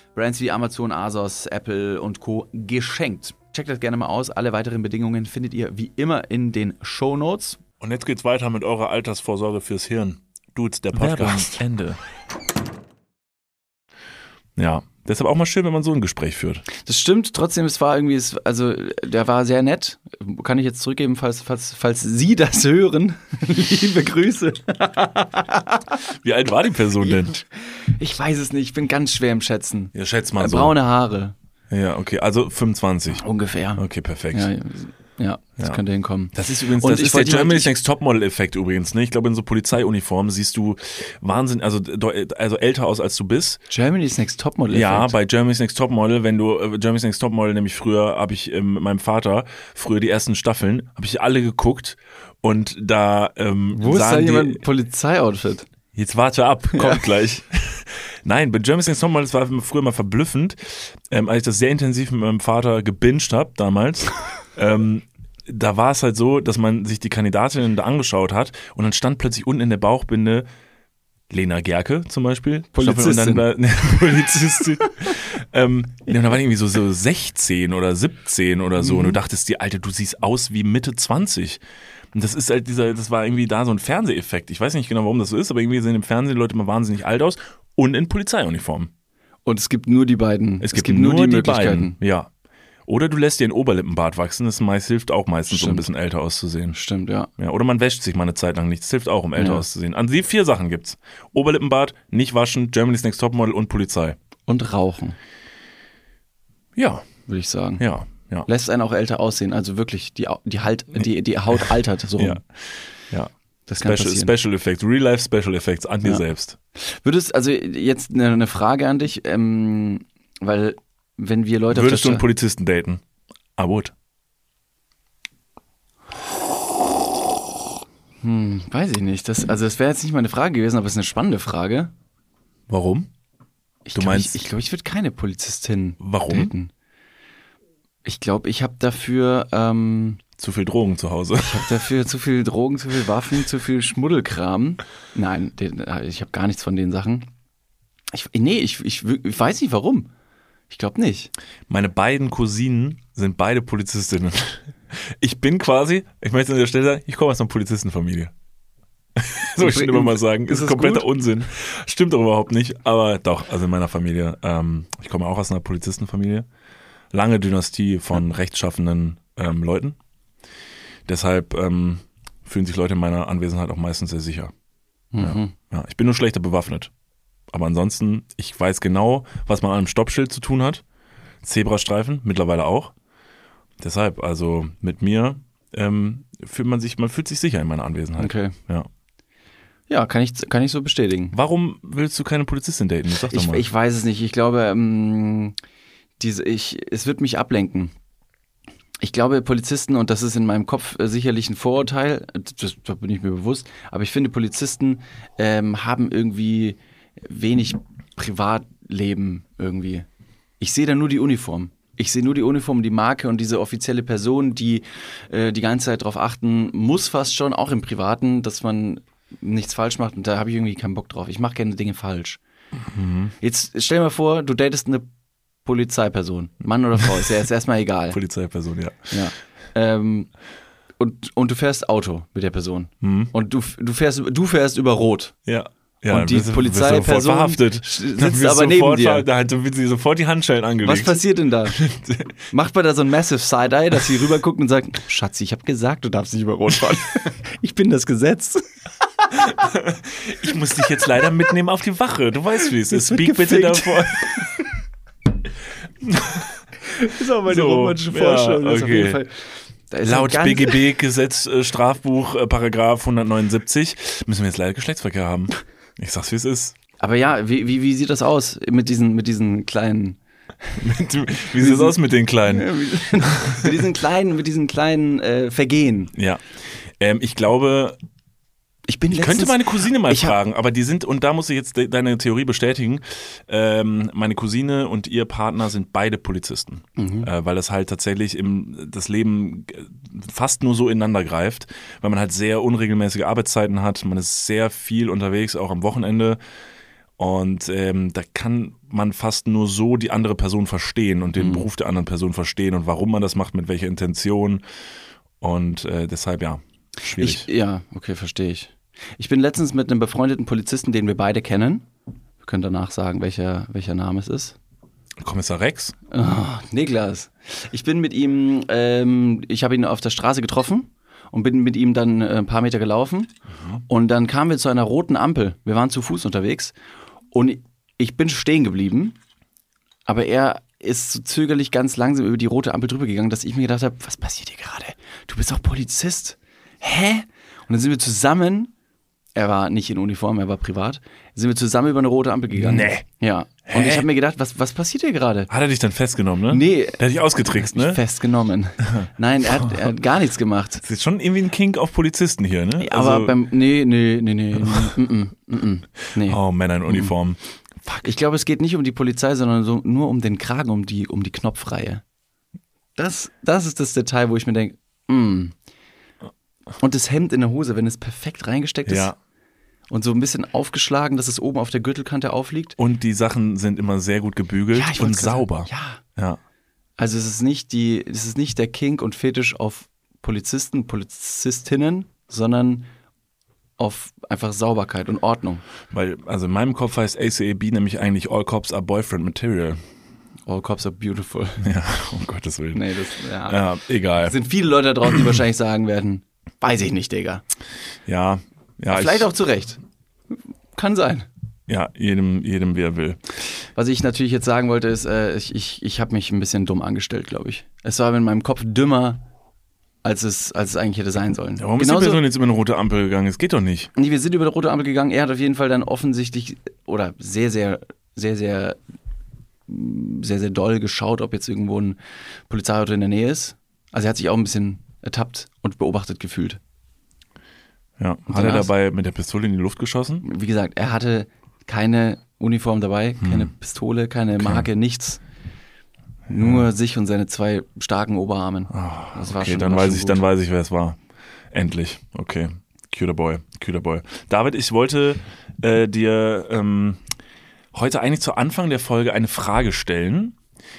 Speaker 2: Brands wie Amazon, Asos, Apple und Co. geschenkt. Checkt das gerne mal aus. Alle weiteren Bedingungen findet ihr wie immer in den Show Notes.
Speaker 1: Und jetzt geht's weiter mit eurer Altersvorsorge fürs Hirn. Dudes, der Podcast.
Speaker 6: Ende.
Speaker 1: Ja. Deshalb auch mal schön, wenn man so ein Gespräch führt.
Speaker 2: Das stimmt, trotzdem, es war irgendwie, es- also der war sehr nett. Kann ich jetzt zurückgeben, falls, falls, falls Sie <laughs> das hören. Liebe Grüße. <laughs>
Speaker 1: Wie alt war die Person denn?
Speaker 2: Ich weiß es nicht, ich bin ganz schwer im Schätzen.
Speaker 1: Ja, schätz mal so.
Speaker 2: Braune Haare,
Speaker 1: Ja, okay. Also 25.
Speaker 2: ungefähr.
Speaker 1: Okay, perfekt.
Speaker 2: Ja, ja, das
Speaker 1: Ja.
Speaker 2: könnte hinkommen.
Speaker 1: Das ist übrigens,
Speaker 2: Und
Speaker 1: das ist der Germany's Next Topmodel-Effekt übrigens. Ne? Ich glaube, in so Polizeiuniformen siehst du Wahnsinn, also, also älter aus, als du bist.
Speaker 2: Germany's Next Topmodel.
Speaker 1: Ja, bei Germany's Next Topmodel, wenn du äh, Germany's Next Topmodel, nämlich früher habe ich ähm, mit meinem Vater früher die ersten Staffeln, habe ich alle geguckt und da ähm,
Speaker 2: Wo ist da jemand Polizeioutfit?
Speaker 1: Jetzt warte ab, kommt gleich. <laughs> Nein, bei Germany's Next Topmodel, das war früher mal verblüffend, ähm, als ich das sehr intensiv mit meinem Vater gebinged habe damals. <laughs> ähm, da war es halt so, dass man sich die Kandidatinnen da angeschaut hat und dann stand plötzlich unten in der Bauchbinde Lena Gerke zum Beispiel.
Speaker 2: Polizistin.
Speaker 1: Und dann war, <laughs> ne, Polizistin. ähm, ja, da waren irgendwie so, so 16 oder 17 oder so. Und du dachtest dir, Alter, du siehst aus wie Mitte 20. Und das ist halt dieser, das war irgendwie da so ein Fernseheffekt. Ich weiß nicht genau, warum das so ist, aber irgendwie sehen im Fernsehen die Leute immer wahnsinnig alt aus und in Polizeiuniform.
Speaker 2: Und es gibt nur die beiden.
Speaker 1: Es gibt, nur, die, Möglichkeiten. Ja. Oder du lässt dir ein Oberlippenbart wachsen, das meist hilft auch meistens, um ein
Speaker 2: Stimmt.
Speaker 1: bisschen älter auszusehen.
Speaker 2: Stimmt, ja.
Speaker 1: Ja, oder man wäscht sich mal eine Zeit lang nicht. Das hilft auch, um älter
Speaker 2: Ja.
Speaker 1: auszusehen. An die vier Sachen gibt's. Oberlippenbart, nicht waschen, Germany's Next Topmodel und Polizei.
Speaker 2: Und rauchen,
Speaker 1: Ja,
Speaker 2: würde ich sagen.
Speaker 1: ja, ja.
Speaker 2: Lässt einen auch älter aussehen. Also wirklich, die, die, halt, die, die Haut altert so.
Speaker 1: Ja. Ja.
Speaker 2: Das
Speaker 1: Special,
Speaker 2: passieren.
Speaker 1: Special Effects, Real Life Special Effects an dir
Speaker 2: Ja.
Speaker 1: selbst.
Speaker 2: Würdest, also jetzt eine, eine Frage an dich, ähm, weil wenn wir Leute
Speaker 1: Würdest du einen Polizisten daten? I would.
Speaker 2: hm, weiß ich nicht. Das, also das wäre jetzt nicht meine Frage gewesen, aber es ist eine spannende Frage.
Speaker 1: Warum?
Speaker 2: Ich
Speaker 1: Du
Speaker 2: glaub,
Speaker 1: meinst-
Speaker 2: ich, ich glaube, ich würde keine Polizistin
Speaker 1: Warum?
Speaker 2: daten. Ich glaube, ich habe dafür, ähm,
Speaker 1: Zu viel Drogen zu Hause.
Speaker 2: ich habe dafür zu viel Drogen, zu viel Waffen, zu viel Schmuddelkram. Nein, den, ich habe gar nichts von den Sachen. Ich, nee, ich, ich, ich weiß nicht warum. Ich glaube nicht.
Speaker 1: Meine beiden Cousinen sind beide Polizistinnen. Ich bin quasi, ich möchte an der Stelle sagen, ich komme aus einer Polizistenfamilie. Soll ich schon immer mal sagen.
Speaker 2: Ist
Speaker 1: Ist kompletter
Speaker 2: gut?
Speaker 1: Unsinn. Stimmt doch überhaupt nicht. Aber doch, also in meiner Familie. Ähm, ich komme auch aus einer Polizistenfamilie. Lange Dynastie von rechtschaffenden ähm, Leuten. Deshalb ähm, fühlen sich Leute in meiner Anwesenheit auch meistens sehr sicher.
Speaker 2: Mhm.
Speaker 1: Ja, ich bin nur schlechter bewaffnet. Aber ansonsten, ich weiß genau, was man an einem Stoppschild zu tun hat. Zebrastreifen, mittlerweile auch. Deshalb, also mit mir ähm, fühlt man sich, man fühlt sich sicher in meiner Anwesenheit.
Speaker 2: Okay.
Speaker 1: Ja.
Speaker 2: Ja, kann ich, kann ich so bestätigen.
Speaker 1: Warum willst du keine Polizistin daten? Sag doch
Speaker 2: Ich,
Speaker 1: mal.
Speaker 2: ich weiß es nicht. Ich glaube, ähm, diese, ich, es wird mich ablenken. Ich glaube, Polizisten, und das ist in meinem Kopf äh, sicherlich ein Vorurteil, das, da bin ich mir bewusst, aber ich finde, Polizisten ähm, haben irgendwie wenig Privatleben irgendwie. Ich sehe da nur die Uniform. Ich sehe nur die Uniform, die Marke und diese offizielle Person, die äh, die ganze Zeit darauf achten muss, fast schon, auch im Privaten, dass man nichts falsch macht. Und da habe ich irgendwie keinen Bock drauf. Ich mache gerne Dinge falsch. Jetzt stell dir mal vor, du datest eine Polizeiperson. Mann oder Frau, ist ja jetzt erstmal egal. <laughs>
Speaker 1: Polizeiperson, ja.
Speaker 2: Ja. Ähm, und, und du fährst Auto mit der Person. Und du, du, fährst, du fährst über Rot.
Speaker 1: Ja. Ja
Speaker 2: Und die Polizeiperson sitzt aber neben dir.
Speaker 1: Da wird sie sofort die Handschellen angelegt.
Speaker 2: Was passiert denn da? <laughs> Macht man da so ein Massive Side-Eye, dass sie rüberguckt und sagt, Schatzi, ich habe gesagt, du darfst nicht über Rot fahren. <laughs> ich bin das Gesetz. <laughs>
Speaker 1: Ich muss dich jetzt leider mitnehmen auf die Wache. Du weißt, wie es ist. Speak bitte davor.
Speaker 2: Das ist auch meine
Speaker 1: So,
Speaker 2: romantische
Speaker 1: ja,
Speaker 2: Vorstellung. Auf
Speaker 1: okay. Laut BGB Gesetz äh, Strafbuch äh, Paragraph 179 müssen wir jetzt leider Geschlechtsverkehr haben. Ich sag's wie es ist.
Speaker 2: Aber ja, wie, wie, wie sieht das aus mit diesen, mit diesen kleinen, <laughs>
Speaker 1: Wie sieht es aus mit den Kleinen? <laughs>
Speaker 2: mit diesen kleinen, mit diesen kleinen äh, Vergehen?
Speaker 1: Ja. Ähm, ich glaube,
Speaker 2: Ich bin
Speaker 1: ich könnte meine Cousine mal fragen, aber die sind, und da muss ich jetzt de deine Theorie bestätigen, ähm, meine Cousine und ihr Partner sind beide Polizisten,
Speaker 2: Mhm.
Speaker 1: äh, weil das halt tatsächlich im, das Leben äh, fast nur so ineinander greift, weil man halt sehr unregelmäßige Arbeitszeiten hat, man ist sehr viel unterwegs, auch am Wochenende und ähm, da kann man fast nur so die andere Person verstehen und den
Speaker 2: Mhm.
Speaker 1: Beruf der anderen Person verstehen und warum man das macht, mit welcher Intention und äh, deshalb ja, schwierig.
Speaker 2: Ich, ja, okay, verstehe ich. Ich bin letztens mit einem befreundeten Polizisten, den wir beide kennen. Wir können danach sagen, welcher, welcher Name es ist.
Speaker 1: Kommissar Rex?
Speaker 2: Oh, Niklas. Ich bin mit ihm, ähm, ich habe ihn auf der Straße getroffen und bin mit ihm dann äh, ein paar Meter gelaufen. Und dann kamen wir zu einer roten Ampel. Wir waren zu Fuß unterwegs und ich bin stehen geblieben, aber er ist so zögerlich ganz langsam über die rote Ampel drüber gegangen, dass ich mir gedacht habe, was passiert hier gerade? Du bist doch Polizist. Hä? Und dann sind wir zusammen, er war nicht in Uniform, er war privat, sind wir zusammen über eine rote Ampel gegangen.
Speaker 1: Nee.
Speaker 2: Ja. Und
Speaker 1: Hä?
Speaker 2: ich habe mir gedacht, was, was passiert hier gerade?
Speaker 1: Hat er dich dann festgenommen, ne?
Speaker 2: Nee.
Speaker 1: Der hat dich ausgetrickst, ne?
Speaker 2: Festgenommen. <laughs> Nein, er hat, er hat gar nichts gemacht.
Speaker 1: Das ist schon irgendwie ein Kink auf Polizisten hier, ne?
Speaker 2: Aber
Speaker 1: Also-
Speaker 2: beim. Nee, nee, nee, nee. nee, mm, mm, mm, mm, nee.
Speaker 1: Oh, Männer in Uniform.
Speaker 2: Ich glaube, es geht nicht um die Polizei, sondern so nur um den Kragen, um die, um die Knopfreihe. Das, das ist das Detail, wo ich mir denke, mm. Und das Hemd in der Hose, wenn es perfekt reingesteckt ist
Speaker 1: Ja.
Speaker 2: und so ein bisschen aufgeschlagen, dass es oben auf der Gürtelkante aufliegt.
Speaker 1: Und die Sachen sind immer sehr gut gebügelt
Speaker 2: ich
Speaker 1: und sauber.
Speaker 2: Ja.
Speaker 1: Ja.
Speaker 2: Also es ist nicht die, es ist nicht der Kink und Fetisch auf Polizisten, Polizistinnen, sondern auf einfach Sauberkeit und Ordnung.
Speaker 1: Weil, also in meinem Kopf heißt ACAB nämlich eigentlich All Cops are Boyfriend Material.
Speaker 2: All cops are beautiful.
Speaker 1: Ja, um Gottes Willen.
Speaker 2: Nee, das ja.
Speaker 1: Ja, egal.
Speaker 2: Es sind viele Leute da draußen, die wahrscheinlich sagen werden, weiß ich nicht, Digga.
Speaker 1: Ja, ja.
Speaker 2: Vielleicht
Speaker 1: ich,
Speaker 2: auch zu Recht. Kann sein.
Speaker 1: Ja, jedem, jedem, wie er will.
Speaker 2: Was ich natürlich jetzt sagen wollte, ist, äh, ich, ich, ich habe mich ein bisschen dumm angestellt, glaube ich. Es war in meinem Kopf dümmer, als es, als es eigentlich hätte sein sollen.
Speaker 1: Ja, warum ist die
Speaker 2: Genauso-
Speaker 1: Person jetzt über eine rote Ampel gegangen? Es geht doch nicht.
Speaker 2: Nee, wir sind über die rote Ampel gegangen. Er hat auf jeden Fall dann offensichtlich oder sehr, sehr, sehr, sehr, sehr, sehr doll geschaut, ob jetzt irgendwo ein Polizeiauto in der Nähe ist. Also er hat sich auch ein bisschen ertappt und beobachtet gefühlt.
Speaker 1: Ja.
Speaker 2: Und
Speaker 1: Hat er dabei mit der Pistole in die Luft geschossen?
Speaker 2: Wie gesagt, er hatte keine Uniform dabei, keine Pistole, keine Marke, nichts. Nur sich und seine zwei starken Oberarmen. das war
Speaker 1: Okay,
Speaker 2: schon,
Speaker 1: dann
Speaker 2: war
Speaker 1: weiß ich,
Speaker 2: gut.
Speaker 1: dann weiß ich, wer es war. Endlich. Okay. Cuter Boy, cuter Boy. David, ich wollte äh, dir ähm, heute eigentlich zu Anfang der Folge eine Frage stellen.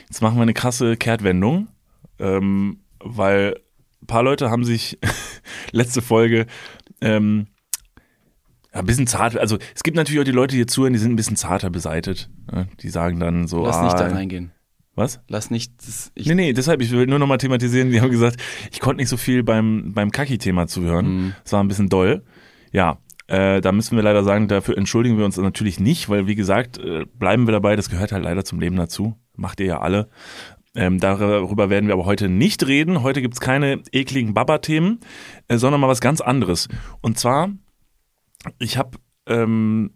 Speaker 1: Jetzt machen wir eine krasse Kehrtwendung, ähm, weil ein paar Leute haben sich <laughs> letzte Folge ähm, ja, ein bisschen zart, also es gibt natürlich auch die Leute, die hier zuhören, die sind ein bisschen zarter beseitet. Ne? Die sagen dann so,
Speaker 2: Lass
Speaker 1: ah,
Speaker 2: nicht da reingehen.
Speaker 1: was?
Speaker 2: Lass nicht. Das, ich,
Speaker 1: Nee, nee, deshalb, ich will nur nochmal thematisieren, die haben gesagt, ich konnte nicht so viel beim, beim Kaki-Thema zuhören.
Speaker 2: Mhm.
Speaker 1: Es war ein bisschen doll. Ja, äh, da müssen wir leider sagen, dafür entschuldigen wir uns natürlich nicht, weil wie gesagt, äh, bleiben wir dabei, das gehört halt leider zum Leben dazu. Macht ihr ja alle. Ähm, darüber werden wir aber heute nicht reden. Heute gibt's keine ekligen Baba-Themen, äh, sondern mal was ganz anderes. Und zwar, ich habe ähm,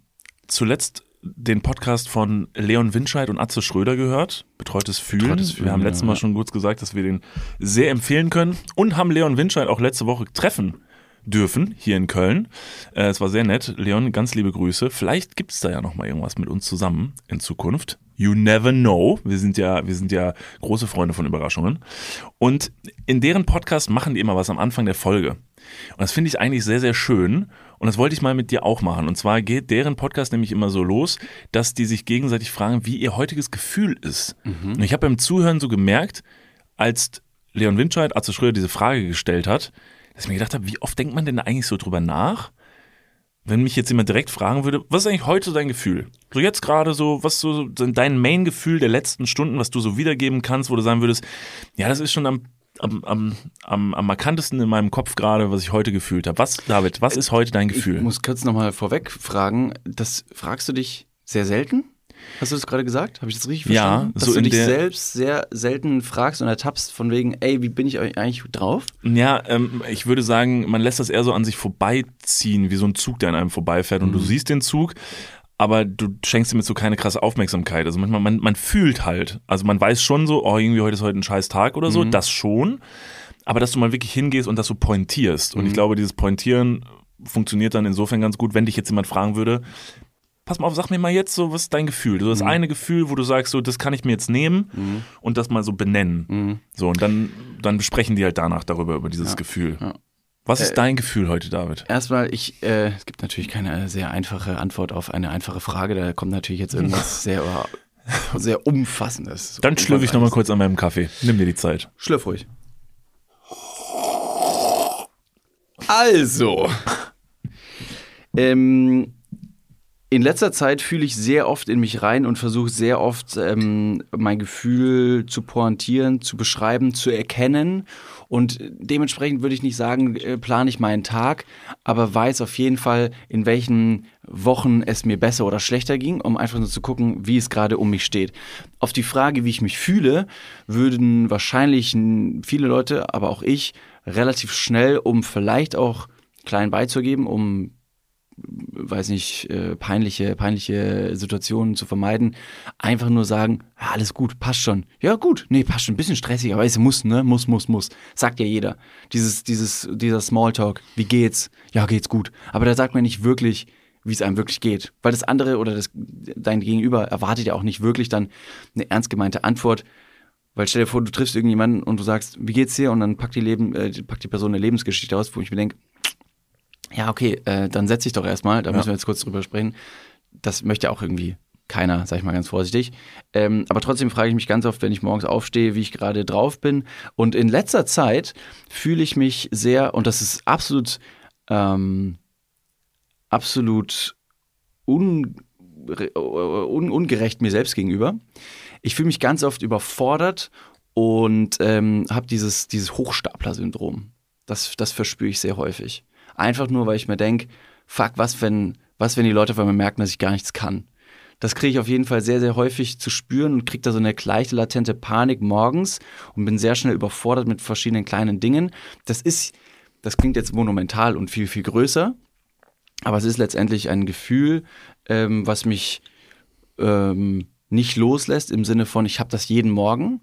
Speaker 1: zuletzt den Podcast von Leon Winscheid und Atze Schröder gehört, Betreutes Fühlen.
Speaker 2: Betreutes Fühlen,
Speaker 1: wir haben
Speaker 2: ja,
Speaker 1: letztes Mal
Speaker 2: ja.
Speaker 1: schon kurz gesagt, dass wir den sehr empfehlen können und haben Leon Winscheid auch letzte Woche treffen dürfen hier in Köln. Äh, es war sehr nett. Leon, ganz liebe Grüße. Vielleicht gibt's da ja noch mal irgendwas mit uns zusammen in Zukunft. You never know. Wir sind ja, wir sind ja große Freunde von Überraschungen. Und in deren Podcast machen die immer was am Anfang der Folge. Und das finde ich eigentlich sehr, sehr schön. Und das wollte ich mal mit dir auch machen. Und zwar geht deren Podcast nämlich immer so los, dass die sich gegenseitig fragen, wie ihr heutiges Gefühl ist. Und ich habe beim Zuhören so gemerkt, als Leon Winscheid, Atze Schröder diese Frage gestellt hat, dass ich mir gedacht habe, wie oft denkt man denn da eigentlich so drüber nach? Wenn mich jetzt jemand direkt fragen würde, was ist eigentlich heute dein Gefühl? So jetzt gerade so, was so dein Main-Gefühl der letzten Stunden, was du so wiedergeben kannst, wo du sagen würdest, ja, das ist schon am, am, am, am, am markantesten in meinem Kopf gerade, was ich heute gefühlt habe. Was, David, was ist heute dein Gefühl?
Speaker 2: Ich muss kurz nochmal vorweg fragen, das fragst du dich sehr selten? Hast du das gerade gesagt? Habe ich das richtig
Speaker 1: Ja,
Speaker 2: verstanden? Dass
Speaker 1: so
Speaker 2: du dich selbst sehr selten fragst und ertappst von wegen, ey, wie bin ich eigentlich drauf?
Speaker 1: Ja, ähm, ich würde sagen, man lässt das eher so an sich vorbeiziehen, wie so ein Zug, der an einem vorbeifährt und du siehst den Zug, aber du schenkst ihm jetzt so keine krasse Aufmerksamkeit. Also manchmal, man, man fühlt halt, also man weiß schon so, oh, irgendwie heute ist heute ein scheiß Tag oder so, das schon, aber dass du mal wirklich hingehst und das so pointierst. Und ich glaube, dieses Pointieren funktioniert dann insofern ganz gut, wenn dich jetzt jemand fragen würde, pass mal auf, sag mir mal jetzt so, was ist dein Gefühl? So das eine Gefühl, wo du sagst, so, das kann ich mir jetzt nehmen und das mal so benennen. So, und dann, dann besprechen die halt danach darüber, über dieses Gefühl.
Speaker 2: ja.
Speaker 1: Was ist
Speaker 2: Äh,
Speaker 1: dein Gefühl heute, David?
Speaker 2: Erstmal, ich, äh, es gibt natürlich keine sehr einfache Antwort auf eine einfache Frage. Da kommt natürlich jetzt irgendwas <laughs> sehr, sehr Umfassendes.
Speaker 1: Dann schlürfe ich nochmal kurz an meinem Kaffee. Nimm dir die Zeit.
Speaker 2: Schlürf ruhig. Also. <laughs> ähm, in letzter Zeit fühle ich sehr oft in mich rein und versuche sehr oft ähm, mein Gefühl zu pointieren, zu beschreiben, zu erkennen. Und dementsprechend würde ich nicht sagen, äh, plane ich meinen Tag, aber weiß auf jeden Fall, in welchen Wochen es mir besser oder schlechter ging, um einfach nur zu gucken, wie es gerade um mich steht. Auf die Frage, wie ich mich fühle, würden wahrscheinlich viele Leute, aber auch ich, relativ schnell, um vielleicht auch klein beizugeben, um weiß nicht, äh, peinliche, peinliche Situationen zu vermeiden, einfach nur sagen, alles gut, passt schon. Ja, gut, nee, passt schon, ein bisschen stressig, aber es muss, ne, muss, muss, muss. Sagt ja jeder. Dieses, dieses, dieser Smalltalk, wie geht's? Ja, geht's gut. Aber da sagt man nicht wirklich, wie es einem wirklich geht. Weil das andere oder das, dein Gegenüber erwartet ja auch nicht wirklich dann eine ernst gemeinte Antwort. Weil stell dir vor, du triffst irgendjemanden und du sagst, wie geht's dir? Und dann packt die, Leben, äh, packt die Person eine Lebensgeschichte aus, wo ich mir denke, ja, okay, äh, dann setz dich doch erstmal, da müssen wir jetzt kurz drüber sprechen. Das möchte auch irgendwie keiner, sag ich mal ganz vorsichtig. Ähm, aber trotzdem frage ich mich ganz oft, wenn ich morgens aufstehe, wie ich gerade drauf bin. Und in letzter Zeit fühle ich mich sehr, und das ist absolut, ähm, absolut un, un, ungerecht mir selbst gegenüber. Ich fühle mich ganz oft überfordert und ähm, habe dieses, dieses Hochstapler-Syndrom. Das, das verspüre ich sehr häufig. Einfach nur, weil ich mir denke, fuck, was wenn, was wenn die Leute auf einmal merken, dass ich gar nichts kann. Das kriege ich auf jeden Fall sehr, sehr häufig zu spüren und kriege da so eine gleiche latente Panik morgens und bin sehr schnell überfordert mit verschiedenen kleinen Dingen. Das ist, das klingt jetzt monumental und viel, viel größer, aber es ist letztendlich ein Gefühl, ähm, was mich ähm, nicht loslässt im Sinne von, ich habe das jeden Morgen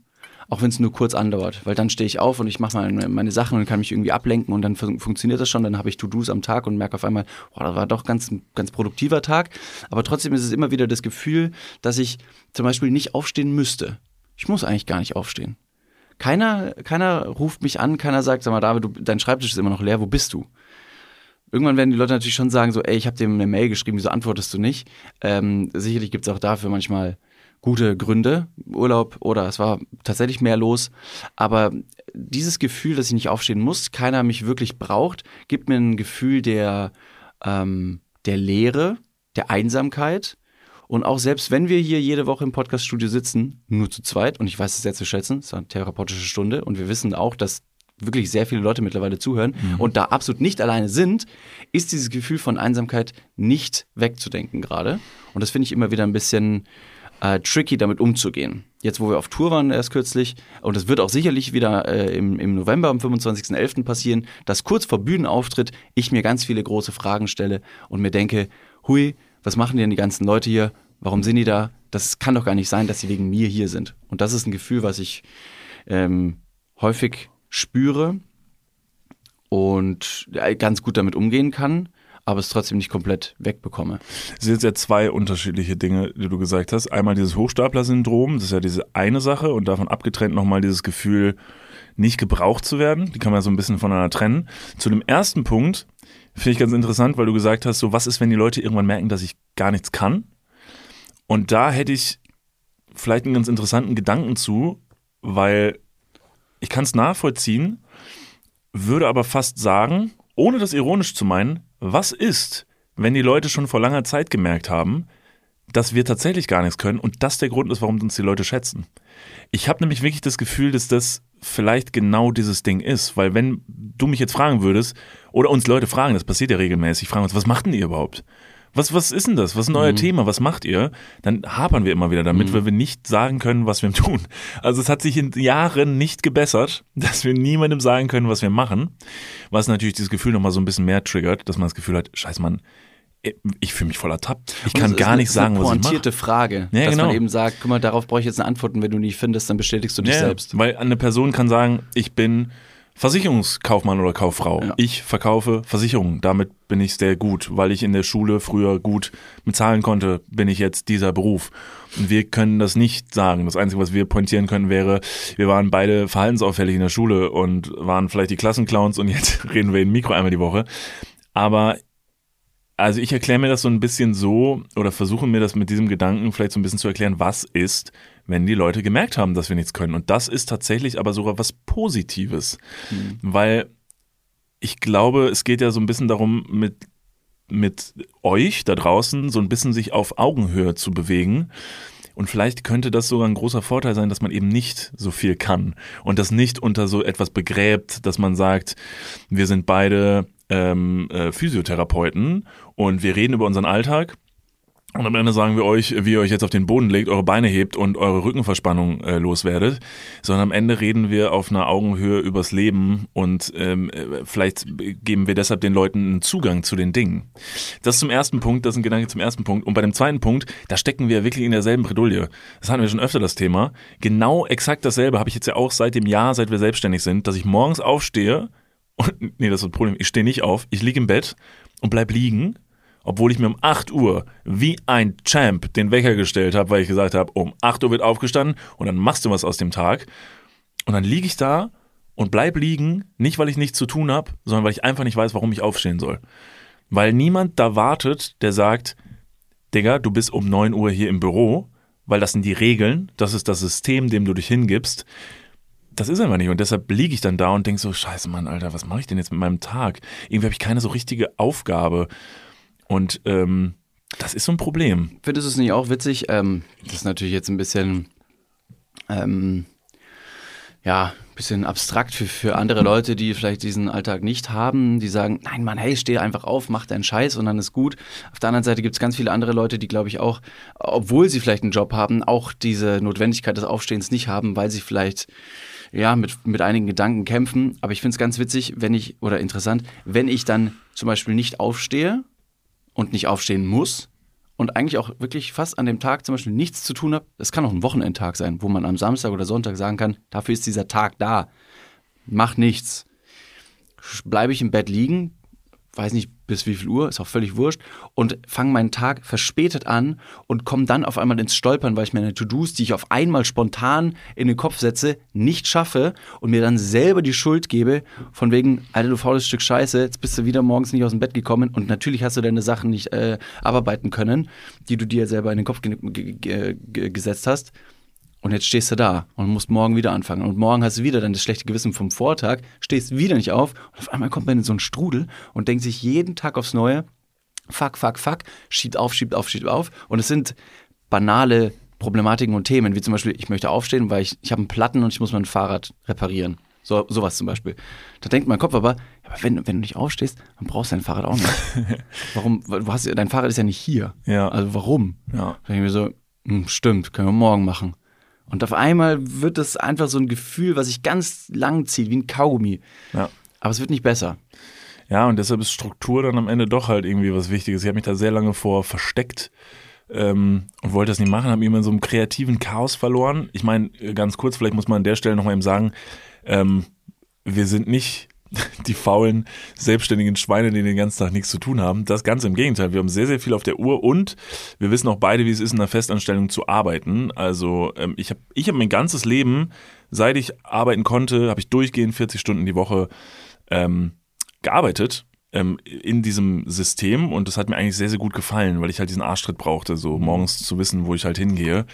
Speaker 2: auch wenn es nur kurz andauert, weil dann stehe ich auf und ich mache meine, meine Sachen und kann mich irgendwie ablenken und dann fun funktioniert das schon, dann habe ich To-Dos am Tag und merke auf einmal, boah, das war doch ganz ganz produktiver Tag, aber trotzdem ist es immer wieder das Gefühl, dass ich zum Beispiel nicht aufstehen müsste. Ich muss eigentlich gar nicht aufstehen. Keiner, keiner ruft mich an, keiner sagt, sag mal, David, du, dein Schreibtisch ist immer noch leer, wo bist du? Irgendwann werden die Leute natürlich schon sagen, so, ey, ich habe dir eine Mail geschrieben, wieso antwortest du nicht? Ähm, sicherlich gibt es auch dafür manchmal gute Gründe, Urlaub oder es war tatsächlich mehr los. Aber dieses Gefühl, dass ich nicht aufstehen muss, keiner mich wirklich braucht, gibt mir ein Gefühl der, ähm, der Leere, der Einsamkeit. Und auch selbst wenn wir hier jede Woche im Podcaststudio sitzen, nur zu zweit, und ich weiß es sehr zu schätzen, es ist eine therapeutische Stunde, und wir wissen auch, dass wirklich sehr viele Leute mittlerweile zuhören mhm. und da absolut nicht alleine sind, ist dieses Gefühl von Einsamkeit nicht wegzudenken gerade. Und das finde ich immer wieder ein bisschen äh, tricky, damit umzugehen. Jetzt, wo wir auf Tour waren erst kürzlich, und es wird auch sicherlich wieder äh, im, im November, am 25.11. passieren, dass kurz vor Bühnenauftritt ich mir ganz viele große Fragen stelle und mir denke, hui, was machen denn die ganzen Leute hier? Warum sind die da? Das kann doch gar nicht sein, dass sie wegen mir hier sind. Und das ist ein Gefühl, was ich ähm, häufig spüre und ganz gut damit umgehen kann aber es trotzdem nicht komplett wegbekomme.
Speaker 1: Es sind ja zwei unterschiedliche Dinge, die du gesagt hast. Einmal dieses Hochstapler-Syndrom, das ist ja diese eine Sache und davon abgetrennt nochmal dieses Gefühl, nicht gebraucht zu werden. Die kann man ja so ein bisschen voneinander trennen. Zu dem ersten Punkt finde ich ganz interessant, weil du gesagt hast, so was ist, wenn die Leute irgendwann merken, dass ich gar nichts kann? Und da hätte ich vielleicht einen ganz interessanten Gedanken zu, weil ich kann es nachvollziehen, würde aber fast sagen, ohne das ironisch zu meinen, was ist, wenn die Leute schon vor langer Zeit gemerkt haben, dass wir tatsächlich gar nichts können und das der Grund ist, warum uns die Leute schätzen? Ich habe nämlich wirklich das Gefühl, dass das vielleicht genau dieses Ding ist, weil wenn du mich jetzt fragen würdest oder uns Leute fragen, das passiert ja regelmäßig, fragen uns, was macht denn ihr überhaupt? Was, was ist denn das? Was ist denn euer mhm. Thema? Was macht ihr? Dann hapern wir immer wieder damit, mhm. weil wir nicht sagen können, was wir <laughs> tun. Also es hat sich in Jahren nicht gebessert, <laughs> dass wir niemandem sagen können, was wir machen. Was natürlich dieses Gefühl nochmal so ein bisschen mehr triggert, dass man das Gefühl hat, scheiß Mann, ich fühle mich voll ertappt. Ich kann gar nicht sagen, was ich mache.
Speaker 2: pointierte Frage, ja, dass genau. man eben sagt, guck mal, darauf brauche ich jetzt eine Antwort und wenn du nicht findest, dann bestätigst du dich ja, selbst.
Speaker 1: Weil eine Person kann sagen, ich bin Versicherungskaufmann oder Kauffrau. Ja. Ich verkaufe Versicherungen. Damit bin ich sehr gut, weil ich in der Schule früher gut bezahlen konnte, bin ich jetzt dieser Beruf. Und wir können das nicht sagen. Das Einzige, was wir pointieren können, wäre, wir waren beide verhaltensauffällig in der Schule und waren vielleicht die Klassenclowns und jetzt <laughs> reden wir in Mikro einmal die Woche. Aber also ich erkläre mir das so ein bisschen so oder versuche mir das mit diesem Gedanken vielleicht so ein bisschen zu erklären, was ist, wenn die Leute gemerkt haben, dass wir nichts können. Und das ist tatsächlich aber sogar was Positives, mhm. weil ich glaube, es geht ja so ein bisschen darum, mit, mit euch da draußen so ein bisschen sich auf Augenhöhe zu bewegen. Und vielleicht könnte das sogar ein großer Vorteil sein, dass man eben nicht so viel kann und das nicht unter so etwas begräbt, dass man sagt, wir sind beide ähm, äh, Physiotherapeuten und wir reden über unseren Alltag und am Ende sagen wir euch, wie ihr euch jetzt auf den Boden legt, eure Beine hebt und eure Rückenverspannung äh, loswerdet, sondern am Ende reden wir auf einer Augenhöhe übers Leben und ähm, äh, vielleicht geben wir deshalb den Leuten einen Zugang zu den Dingen. Das zum ersten Punkt, das ist ein Gedanke zum ersten Punkt. Und bei dem zweiten Punkt, da stecken wir wirklich in derselben Bredouille. Das hatten wir schon öfter das Thema. Genau exakt dasselbe habe ich jetzt ja auch seit dem Jahr, seit wir selbstständig sind, dass ich morgens aufstehe und, nee, das ist das Problem, ich stehe nicht auf, ich liege im Bett und bleib liegen obwohl ich mir um 8 Uhr wie ein Champ den Wecker gestellt habe, weil ich gesagt habe, um 8 Uhr wird aufgestanden und dann machst du was aus dem Tag. Und dann liege ich da und bleib liegen, nicht weil ich nichts zu tun habe, sondern weil ich einfach nicht weiß, warum ich aufstehen soll. Weil niemand da wartet, der sagt, Digga, du bist um 9 Uhr hier im Büro, weil das sind die Regeln, das ist das System, dem du dich hingibst. Das ist einfach nicht. Und deshalb liege ich dann da und denke so, scheiße Mann, Alter, was mache ich denn jetzt mit meinem Tag? Irgendwie habe ich keine so richtige Aufgabe. Und ähm, das ist so ein Problem.
Speaker 2: Findest du es nicht auch witzig? Ähm, das ist natürlich jetzt ein bisschen, ähm, ja, bisschen abstrakt für, für andere Leute, die vielleicht diesen Alltag nicht haben, die sagen, nein Mann, hey, steh einfach auf, mach deinen Scheiß und dann ist gut. Auf der anderen Seite gibt es ganz viele andere Leute, die, glaube ich, auch, obwohl sie vielleicht einen Job haben, auch diese Notwendigkeit des Aufstehens nicht haben, weil sie vielleicht ja, mit, mit einigen Gedanken kämpfen. Aber ich finde es ganz witzig, wenn ich, oder interessant, wenn ich dann zum Beispiel nicht aufstehe und nicht aufstehen muss und eigentlich auch wirklich fast an dem Tag zum Beispiel nichts zu tun habe. Es kann auch ein Wochenendtag sein, wo man am Samstag oder Sonntag sagen kann, dafür ist dieser Tag da. Mach nichts. Bleibe ich im Bett liegen, weiß nicht bis wie viel Uhr, ist auch völlig wurscht, und fange meinen Tag verspätet an und komme dann auf einmal ins Stolpern, weil ich meine To-Dos, die ich auf einmal spontan in den Kopf setze, nicht schaffe und mir dann selber die Schuld gebe, von wegen, Alter, du faules Stück Scheiße, jetzt bist du wieder morgens nicht aus dem Bett gekommen und natürlich hast du deine Sachen nicht äh, abarbeiten können, die du dir selber in den Kopf ge ge ge gesetzt hast. Und jetzt stehst du da und musst morgen wieder anfangen. Und morgen hast du wieder dann das schlechte Gewissen vom Vortag, stehst wieder nicht auf und auf einmal kommt man in so einen Strudel und denkt sich jeden Tag aufs Neue, fuck, fuck, fuck, schiebt auf, schiebt auf, schiebt auf. Und es sind banale Problematiken und Themen, wie zum Beispiel, ich möchte aufstehen, weil ich, ich habe einen Platten und ich muss mein Fahrrad reparieren. So, sowas zum Beispiel. Da denkt mein Kopf aber, aber wenn, wenn du nicht aufstehst, dann brauchst du dein Fahrrad auch nicht. <laughs> warum? Du hast, dein Fahrrad ist ja nicht hier.
Speaker 1: Ja.
Speaker 2: Also warum?
Speaker 1: Ja.
Speaker 2: Da denke ich mir so, hm, stimmt, können wir morgen machen. Und auf einmal wird es einfach so ein Gefühl, was sich ganz lang zieht, wie ein Kaugummi.
Speaker 1: Ja.
Speaker 2: Aber es wird nicht besser.
Speaker 1: Ja, und deshalb ist Struktur dann am Ende doch halt irgendwie was Wichtiges. Ich habe mich da sehr lange vor versteckt ähm, und wollte das nicht machen, habe mich immer in so einem kreativen Chaos verloren. Ich meine, ganz kurz, vielleicht muss man an der Stelle nochmal eben sagen, ähm, wir sind nicht <laughs> die faulen, selbstständigen Schweine, die den ganzen Tag nichts zu tun haben. Das ganz im Gegenteil. Wir haben sehr, sehr viel auf der Uhr und wir wissen auch beide, wie es ist, in einer Festanstellung zu arbeiten. Also ähm, ich habe ich hab mein ganzes Leben, seit ich arbeiten konnte, habe ich durchgehend 40 Stunden die Woche ähm, gearbeitet ähm, in diesem System und das hat mir eigentlich sehr, sehr gut gefallen, weil ich halt diesen Arschtritt brauchte, so morgens zu wissen, wo ich halt hingehe.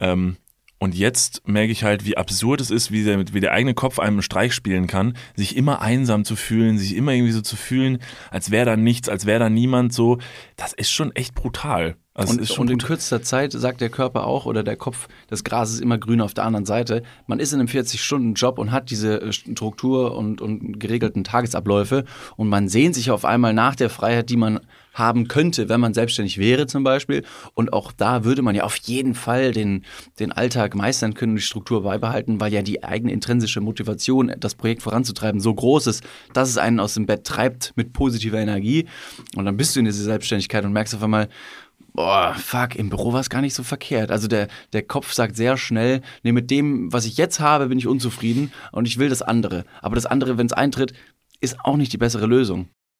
Speaker 1: Ähm, und jetzt merke ich halt, wie absurd es ist, wie der, wie der eigene Kopf einem einen Streich spielen kann, sich immer einsam zu fühlen, sich immer irgendwie so zu fühlen, als wäre da nichts, als wäre da niemand so. Das ist schon echt brutal. Also
Speaker 2: und,
Speaker 1: ist schon
Speaker 2: und in kürzester Zeit sagt der Körper auch oder der Kopf, das Gras ist immer grün auf der anderen Seite. Man ist in einem 40-Stunden-Job und hat diese äh, Struktur und, und geregelten Tagesabläufe und man sehnt sich auf einmal nach der Freiheit, die man haben könnte, wenn man selbstständig wäre zum Beispiel. Und auch da würde man ja auf jeden Fall den, den Alltag meistern können, die Struktur beibehalten, weil ja die eigene intrinsische Motivation, das Projekt voranzutreiben, so groß ist, dass es einen aus dem Bett treibt mit positiver Energie. Und dann bist du in dieser Selbstständigkeit und merkst auf einmal, boah, fuck, im Büro war es gar nicht so verkehrt. Also der, der Kopf sagt sehr schnell, nee, mit dem, was ich jetzt habe, bin ich unzufrieden und ich will das andere. Aber das andere, wenn es eintritt, ist auch nicht die bessere Lösung.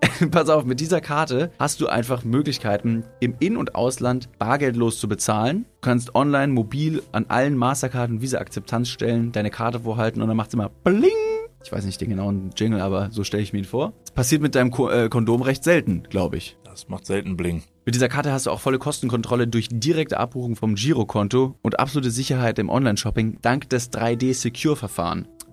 Speaker 2: <laughs> Pass auf, mit dieser Karte hast du einfach Möglichkeiten, im In- und Ausland bargeldlos zu bezahlen. Du kannst online, mobil an allen Mastercard- und Visa-Akzeptanzstellen deine Karte vorhalten und dann macht's immer Bling. Ich weiß nicht den genauen Jingle, aber so stelle ich mir ihn vor. Das passiert mit deinem Ko äh, Kondom recht selten, glaube ich.
Speaker 1: Das macht selten Bling.
Speaker 2: Mit dieser Karte hast du auch volle Kostenkontrolle durch direkte Abbuchung vom Girokonto und absolute Sicherheit im Online-Shopping dank des 3D-Secure-Verfahren.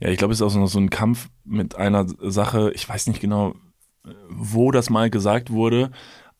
Speaker 1: Ja, ich glaube, es ist auch noch so ein Kampf mit einer Sache, ich weiß nicht genau, wo das mal gesagt wurde,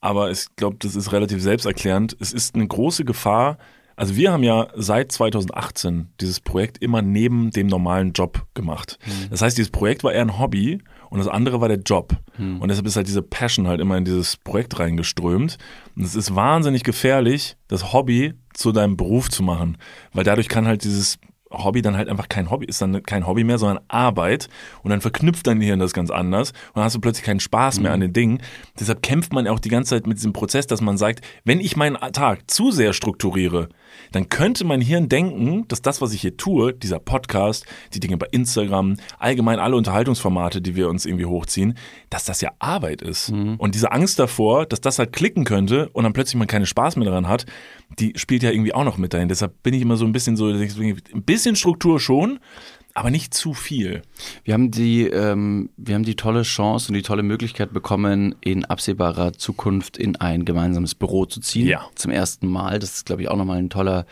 Speaker 1: aber ich glaube, das ist relativ selbsterklärend. Es ist eine große Gefahr. Also wir haben ja seit 2018 dieses Projekt immer neben dem normalen Job gemacht. Das heißt, dieses Projekt war eher ein Hobby und das andere war der Job. Und deshalb ist halt diese Passion halt immer in dieses Projekt reingeströmt. Und es ist wahnsinnig gefährlich, das Hobby zu deinem Beruf zu machen, weil dadurch kann halt dieses Hobby dann halt einfach kein Hobby, ist dann kein Hobby mehr, sondern Arbeit und dann verknüpft dein Gehirn das ganz anders und dann hast du plötzlich keinen Spaß mehr an den Dingen. Deshalb kämpft man ja auch die ganze Zeit mit diesem Prozess, dass man sagt, wenn ich meinen Tag zu sehr strukturiere, dann könnte mein Hirn denken, dass das, was ich hier tue, dieser Podcast, die Dinge bei Instagram, allgemein alle Unterhaltungsformate, die wir uns irgendwie hochziehen, dass das ja Arbeit ist. Und diese Angst davor, dass das halt klicken könnte und dann plötzlich man keinen Spaß mehr daran hat, die spielt ja irgendwie auch noch mit dahin. Deshalb bin ich immer so ein bisschen so, ein bisschen Struktur schon, aber nicht zu viel.
Speaker 2: Wir haben die, ähm, wir haben die tolle Chance und die tolle Möglichkeit bekommen, in absehbarer Zukunft in ein gemeinsames Büro zu ziehen.
Speaker 1: Ja.
Speaker 2: Zum ersten Mal. Das ist, glaube ich, auch nochmal ein toller,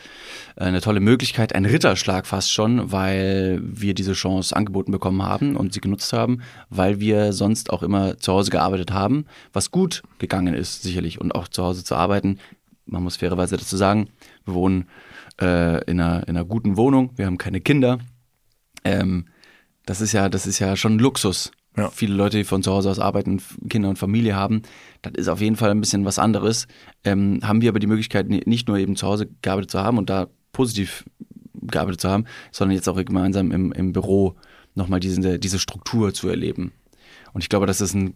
Speaker 2: äh, eine tolle Möglichkeit, ein Ritterschlag fast schon, weil wir diese Chance angeboten bekommen haben und sie genutzt haben, weil wir sonst auch immer zu Hause gearbeitet haben, was gut gegangen ist, sicherlich. Und auch zu Hause zu arbeiten, man muss fairerweise dazu sagen, wir wohnen äh, in, einer, in einer guten Wohnung, wir haben keine Kinder. Ähm, das ist ja, das ist ja schon Luxus.
Speaker 1: Ja.
Speaker 2: Viele Leute, die von zu Hause aus arbeiten, Kinder und Familie haben, das ist auf jeden Fall ein bisschen was anderes. Ähm, haben wir aber die Möglichkeit, ni- nicht nur eben zu Hause gearbeitet zu haben und da positiv gearbeitet zu haben, sondern jetzt auch gemeinsam im, im Büro nochmal diese, diese Struktur zu erleben. Und ich glaube, das ist ein,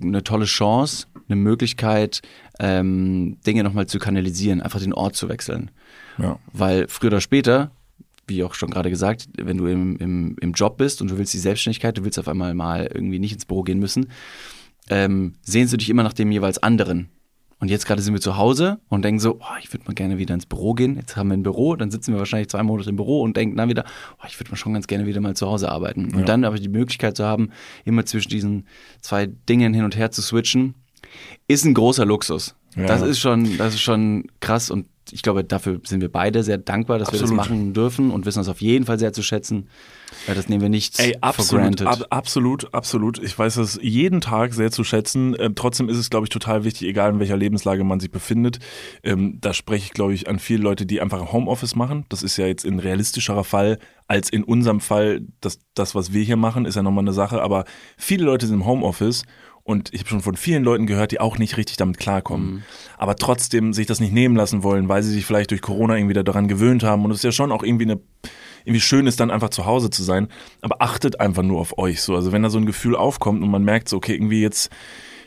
Speaker 2: eine tolle Chance, eine Möglichkeit, ähm, Dinge nochmal zu kanalisieren, einfach den Ort zu wechseln.
Speaker 1: Ja.
Speaker 2: Weil früher oder später, wie auch schon gerade gesagt, wenn du im, im, im Job bist und du willst die Selbstständigkeit, du willst auf einmal mal irgendwie nicht ins Büro gehen müssen, ähm, sehnst du dich immer nach dem jeweils anderen. Und jetzt gerade sind wir zu Hause und denken so, oh, ich würde mal gerne wieder ins Büro gehen. Jetzt haben wir ein Büro, dann sitzen wir wahrscheinlich zwei Monate im Büro und denken dann wieder, oh, ich würde mal schon ganz gerne wieder mal zu Hause arbeiten. Und dann aber die Möglichkeit zu haben, immer zwischen diesen zwei Dingen hin und her zu switchen, ist ein großer Luxus.
Speaker 1: Ja.
Speaker 2: Das ist schon, das ist schon krass und ich glaube, dafür sind wir beide sehr dankbar, dass wir
Speaker 1: Absolut.
Speaker 2: das machen dürfen und wissen das auf jeden Fall sehr zu schätzen. Das nehmen wir nicht
Speaker 1: Ey,
Speaker 2: for
Speaker 1: absolut,
Speaker 2: granted.
Speaker 1: ab, absolut, absolut. Ich weiß das jeden Tag sehr zu schätzen. Ähm, trotzdem ist es, glaube ich, total wichtig, egal in welcher Lebenslage man sich befindet. Ähm, da spreche ich, glaube ich, an viele Leute, die einfach Homeoffice machen. Das ist ja jetzt ein realistischerer Fall als in unserem Fall. Das, das was wir hier machen, ist ja nochmal eine Sache. Aber viele Leute sind im Homeoffice und ich habe schon von vielen Leuten gehört, die auch nicht richtig damit klarkommen. Aber trotzdem sich das nicht nehmen lassen wollen, weil sie sich vielleicht durch Corona irgendwie daran gewöhnt haben. Und es ist ja schon auch irgendwie eine irgendwie schön ist, dann einfach zu Hause zu sein. Aber achtet einfach nur auf euch so. Also wenn da so ein Gefühl aufkommt und man merkt so, okay, irgendwie jetzt,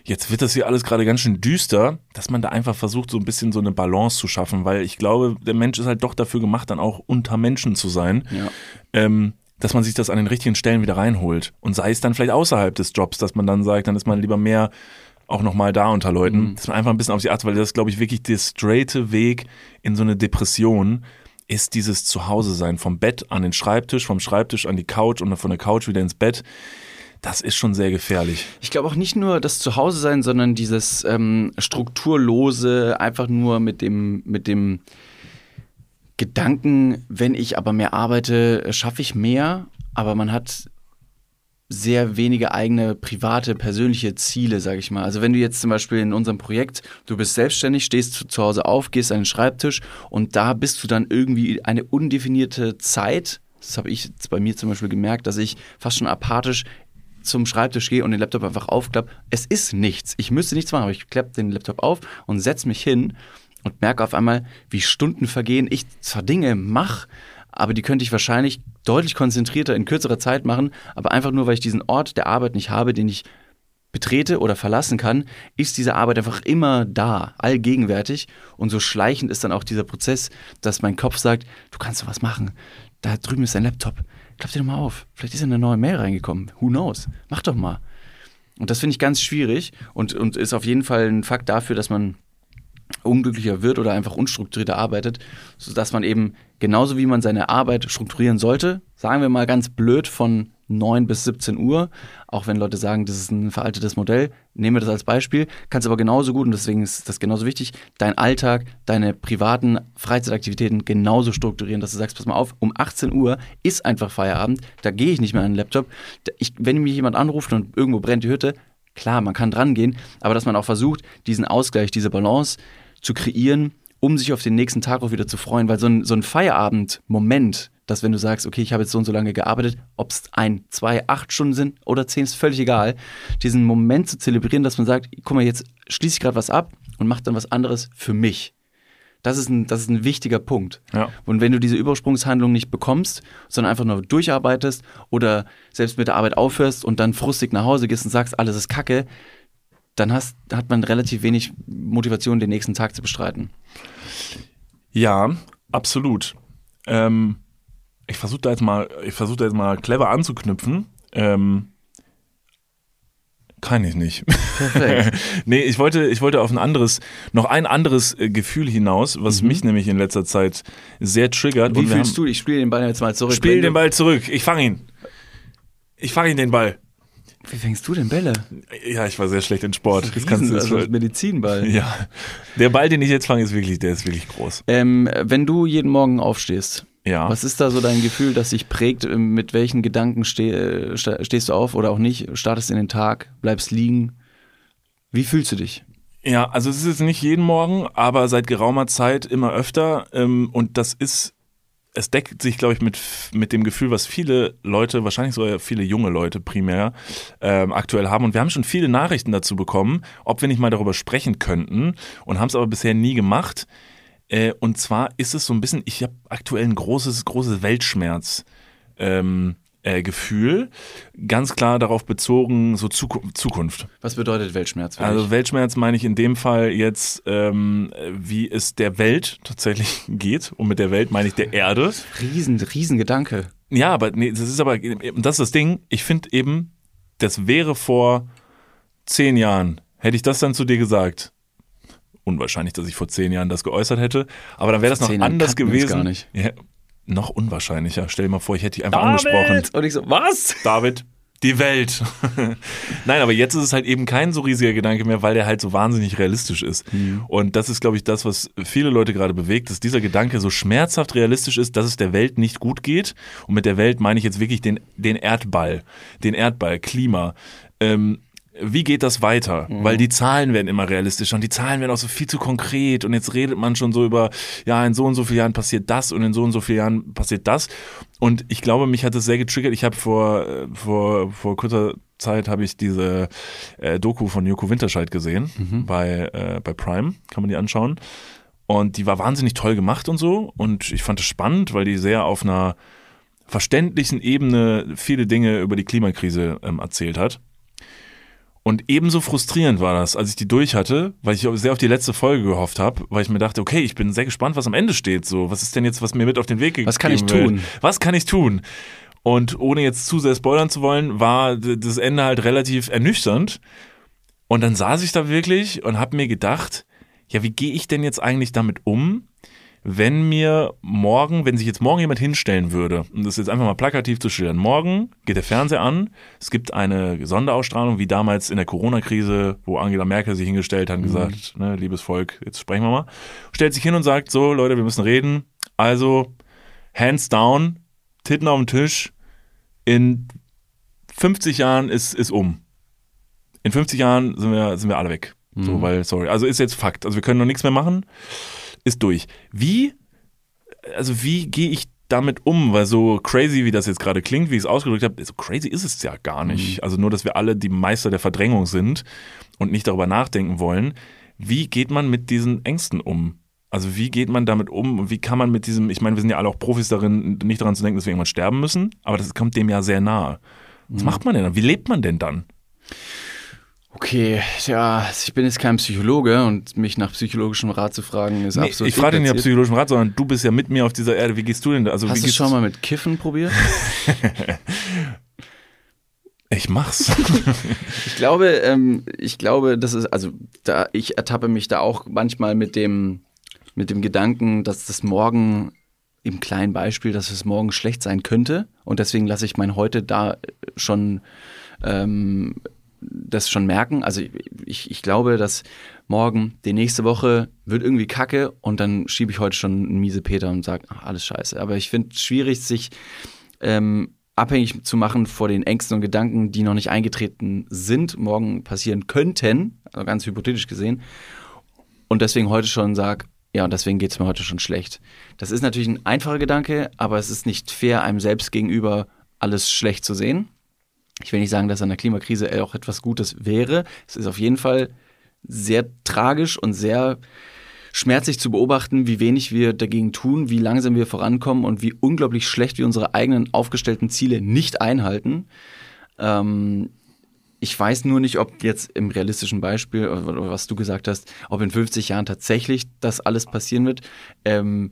Speaker 1: jetzt wird das hier alles gerade ganz schön düster, dass man da einfach versucht, so ein bisschen so eine Balance zu schaffen, weil ich glaube, der Mensch ist halt doch dafür gemacht, dann auch unter Menschen zu sein.
Speaker 2: Ja.
Speaker 1: Ähm, dass man sich das an den richtigen Stellen wieder reinholt. Und sei es dann vielleicht außerhalb des Jobs, dass man dann sagt, dann ist man lieber mehr auch nochmal da unter Leuten. Dass man einfach ein bisschen auf sie achtet, weil das ist, glaube ich, wirklich der straighte Weg in so eine Depression ist dieses Zuhause sein. Vom Bett an den Schreibtisch, vom Schreibtisch an die Couch und dann von der Couch wieder ins Bett. Das ist schon sehr gefährlich.
Speaker 2: Ich glaube auch nicht nur das Zuhause sein, sondern dieses ähm, strukturlose, einfach nur mit dem, mit dem Gedanken, wenn ich aber mehr arbeite, schaffe ich mehr, aber man hat sehr wenige eigene private, persönliche Ziele, sage ich mal. Also wenn du jetzt zum Beispiel in unserem Projekt, du bist selbstständig, stehst zu Hause auf, gehst an den Schreibtisch und da bist du dann irgendwie eine undefinierte Zeit. Das habe ich bei mir zum Beispiel gemerkt, dass ich fast schon apathisch zum Schreibtisch gehe und den Laptop einfach aufklappe. Es ist nichts. Ich müsste nichts machen, aber ich klappe den Laptop auf und setze mich hin und merke auf einmal, wie Stunden vergehen. Ich zwar Dinge mache, aber die könnte ich wahrscheinlich deutlich konzentrierter in kürzerer Zeit machen, aber einfach nur, weil ich diesen Ort der Arbeit nicht habe, den ich betrete oder verlassen kann, ist diese Arbeit einfach immer da, allgegenwärtig. Und so schleichend ist dann auch dieser Prozess, dass mein Kopf sagt, du kannst doch was machen, da drüben ist dein Laptop, klapp dir doch mal auf, vielleicht ist eine neue Mail reingekommen, who knows, mach doch mal. Und das finde ich ganz schwierig und, und ist auf jeden Fall ein Fakt dafür, dass man unglücklicher wird oder einfach unstrukturierter arbeitet, sodass man eben genauso wie man seine Arbeit strukturieren sollte, sagen wir mal ganz blöd von 9 bis 17 Uhr, auch wenn Leute sagen, das ist ein veraltetes Modell, nehmen wir das als Beispiel, kannst aber genauso gut, und deswegen ist das genauso wichtig, deinen Alltag, deine privaten Freizeitaktivitäten genauso strukturieren, dass du sagst, pass mal auf, um 18 Uhr ist einfach Feierabend, da gehe ich nicht mehr an den Laptop. Ich, wenn mich jemand anruft und irgendwo brennt die Hütte, klar, man kann dran gehen, aber dass man auch versucht, diesen Ausgleich, diese Balance zu kreieren, um sich auf den nächsten Tag auch wieder zu freuen, weil so ein, so ein Feierabend-Moment, dass wenn du sagst, okay, ich habe jetzt so und so lange gearbeitet, ob es ein, zwei, acht Stunden sind oder zehn, ist völlig egal, diesen Moment zu zelebrieren, dass man sagt, guck mal, jetzt schließe ich gerade was ab und mache dann was anderes für mich. Das ist ein, das ist ein wichtiger Punkt.
Speaker 1: Ja.
Speaker 2: Und wenn du diese Übersprungshandlung nicht bekommst, sondern einfach nur durcharbeitest oder selbst mit der Arbeit aufhörst und dann frustig nach Hause gehst und sagst, alles ist Kacke, dann hast, hat man relativ wenig Motivation, den nächsten Tag zu bestreiten.
Speaker 1: Ja, absolut. Ähm, ich versuche da jetzt mal, ich versuche da jetzt mal clever anzuknüpfen. Ähm, kann ich nicht.
Speaker 2: Perfekt. <laughs>
Speaker 1: nee, ich wollte, ich wollte auf ein anderes, noch ein anderes äh, Gefühl hinaus, was mich nämlich in letzter Zeit sehr triggert.
Speaker 2: Wie fühlst du? Ich spiele den Ball jetzt mal zurück.
Speaker 1: Spiel den Ball zurück. Ich fange ihn. Ich fange ihn den Ball.
Speaker 2: Wie fängst du denn Bälle?
Speaker 1: Ja, ich war sehr schlecht in Sport. Das
Speaker 2: Riesen,
Speaker 1: kannst du
Speaker 2: also. Medizinball. <laughs>
Speaker 1: Ja. Der Ball, den ich jetzt fange, ist wirklich, der ist wirklich groß.
Speaker 2: Ähm, wenn du jeden Morgen aufstehst,
Speaker 1: Ja.
Speaker 2: was ist da so dein Gefühl, das dich prägt? Mit welchen Gedanken steh, stehst du auf oder auch nicht? Startest in den Tag, bleibst liegen? Wie fühlst du dich?
Speaker 1: Ja, also es ist jetzt nicht jeden Morgen, aber seit geraumer Zeit immer öfter. Ähm, und das ist, es deckt sich, glaube ich, mit, mit dem Gefühl, was viele Leute, wahrscheinlich sogar viele junge Leute primär, ähm, aktuell haben. Und wir haben schon viele Nachrichten dazu bekommen, ob wir nicht mal darüber sprechen könnten und haben es aber bisher nie gemacht. Äh, und zwar ist es so ein bisschen, ich habe aktuell ein großes, großes Weltschmerz. Ähm, äh, Gefühl, ganz klar darauf bezogen, so Zuku Zukunft.
Speaker 2: Was bedeutet Weltschmerz
Speaker 1: Also? Weltschmerz meine ich in dem Fall jetzt, ähm, wie es der Welt tatsächlich <laughs> geht. Und mit der Welt meine ich der Erde.
Speaker 2: Riesen, riesen Gedanke.
Speaker 1: Ja, aber nee, das ist aber, das ist das Ding. Ich finde eben, das wäre vor zehn Jahren, hätte ich das dann zu dir gesagt. Unwahrscheinlich, dass ich vor zehn Jahren das geäußert hätte. Aber dann wäre das noch anders gewesen.
Speaker 2: gar nicht.
Speaker 1: Ja, noch unwahrscheinlicher. Stell dir mal vor, ich hätte dich einfach angesprochen.
Speaker 2: Und ich so, was?
Speaker 1: David, die Welt. <laughs> Nein, aber jetzt ist es halt eben kein so riesiger Gedanke mehr, weil der halt so wahnsinnig realistisch ist. Und das ist, glaube ich, das, was viele Leute gerade bewegt, dass dieser Gedanke so schmerzhaft realistisch ist, dass es der Welt nicht gut geht. Und mit der Welt meine ich jetzt wirklich den, den Erdball, den Erdball, Klima. Ähm, wie geht das weiter? Weil die Zahlen werden immer realistischer und die Zahlen werden auch so viel zu konkret und jetzt redet man schon so über, ja, in so und so vielen Jahren passiert das und in so und so vielen Jahren passiert das. Und ich glaube, mich hat das sehr getriggert. Ich habe vor, äh, vor, vor kurzer Zeit habe ich diese äh, Doku von Joko Winterscheid gesehen bei, äh, bei Prime, kann man die anschauen. Und die war wahnsinnig toll gemacht und so. Und ich fand es spannend, weil die sehr auf einer verständlichen Ebene viele Dinge über die Klimakrise ähm, erzählt hat. Und ebenso frustrierend war das, als ich die durch hatte, weil ich sehr auf die letzte Folge gehofft habe, weil ich mir dachte, okay, ich bin sehr gespannt, was am Ende steht. So, was ist denn jetzt, was mir mit auf den Weg gegeben
Speaker 2: Was kann ich
Speaker 1: wird?
Speaker 2: tun?
Speaker 1: Was kann ich tun? Und ohne jetzt zu sehr spoilern zu wollen, war das Ende halt relativ ernüchternd. Und dann saß ich da wirklich und habe mir gedacht, ja, wie gehe ich denn jetzt eigentlich damit um, wenn mir morgen, wenn sich jetzt morgen jemand hinstellen würde, um das jetzt einfach mal plakativ zu schildern, morgen geht der Fernseher an, es gibt eine Sonderausstrahlung, wie damals in der Corona-Krise, wo Angela Merkel sich hingestellt hat und gesagt, ne, liebes Volk, jetzt sprechen wir mal, stellt sich hin und sagt, so Leute, wir müssen reden, also hands down, Titten auf den Tisch, in 50 Jahren ist, ist um. In 50 Jahren sind wir, sind wir alle weg. So, weil, sorry. Also ist jetzt Fakt. Also wir können noch nichts mehr machen. Ist durch. Wie, also wie gehe ich damit um? Weil so crazy, wie das jetzt gerade klingt, wie ich es ausgedrückt habe, so crazy ist es ja gar nicht. Also nur, dass wir alle die Meister der Verdrängung sind und nicht darüber nachdenken wollen. Wie geht man mit diesen Ängsten um? Also wie geht man damit um und wie kann man mit diesem, ich meine, wir sind ja alle auch Profis darin, nicht daran zu denken, dass wir irgendwann sterben müssen, aber das kommt dem ja sehr nahe. Was macht man denn dann? Wie lebt man denn dann?
Speaker 2: Okay, ja, ich bin jetzt kein Psychologe und mich nach psychologischem Rat zu fragen ist
Speaker 1: Nee,
Speaker 2: absolut
Speaker 1: ich frage nicht nach psychologischem Rat, sondern du bist ja mit mir auf dieser Erde. Wie gehst du denn da? Also, wie
Speaker 2: Hast du schon mal mit Kiffen probiert? <laughs>
Speaker 1: Ich mach's. <laughs>
Speaker 2: Ich glaube, ähm, ich glaube, das ist, also da, ich ertappe mich da auch manchmal mit dem, mit dem Gedanken, dass das morgen im kleinen Beispiel, dass es morgen schlecht sein könnte. Und deswegen lasse ich mein heute da schon ähm, das schon merken. Also ich, ich glaube, dass morgen, die nächste Woche wird irgendwie kacke und dann schiebe ich heute schon einen miese Peter und sage, alles scheiße. Aber ich finde es schwierig, sich ähm, abhängig zu machen vor den Ängsten und Gedanken, die noch nicht eingetreten sind, morgen passieren könnten, also ganz hypothetisch gesehen. Und deswegen heute schon sage, ja, und deswegen geht es mir heute schon schlecht. Das ist natürlich ein einfacher Gedanke, aber es ist nicht fair, einem selbst gegenüber alles schlecht zu sehen. Ich will nicht sagen, dass an der Klimakrise auch etwas Gutes wäre. Es ist auf jeden Fall sehr tragisch und sehr schmerzlich zu beobachten, wie wenig wir dagegen tun, wie langsam wir vorankommen und wie unglaublich schlecht wir unsere eigenen aufgestellten Ziele nicht einhalten. Ähm, ich weiß nur nicht, ob jetzt im realistischen Beispiel, was du gesagt hast, ob in 50 Jahren tatsächlich das alles passieren wird. Ähm,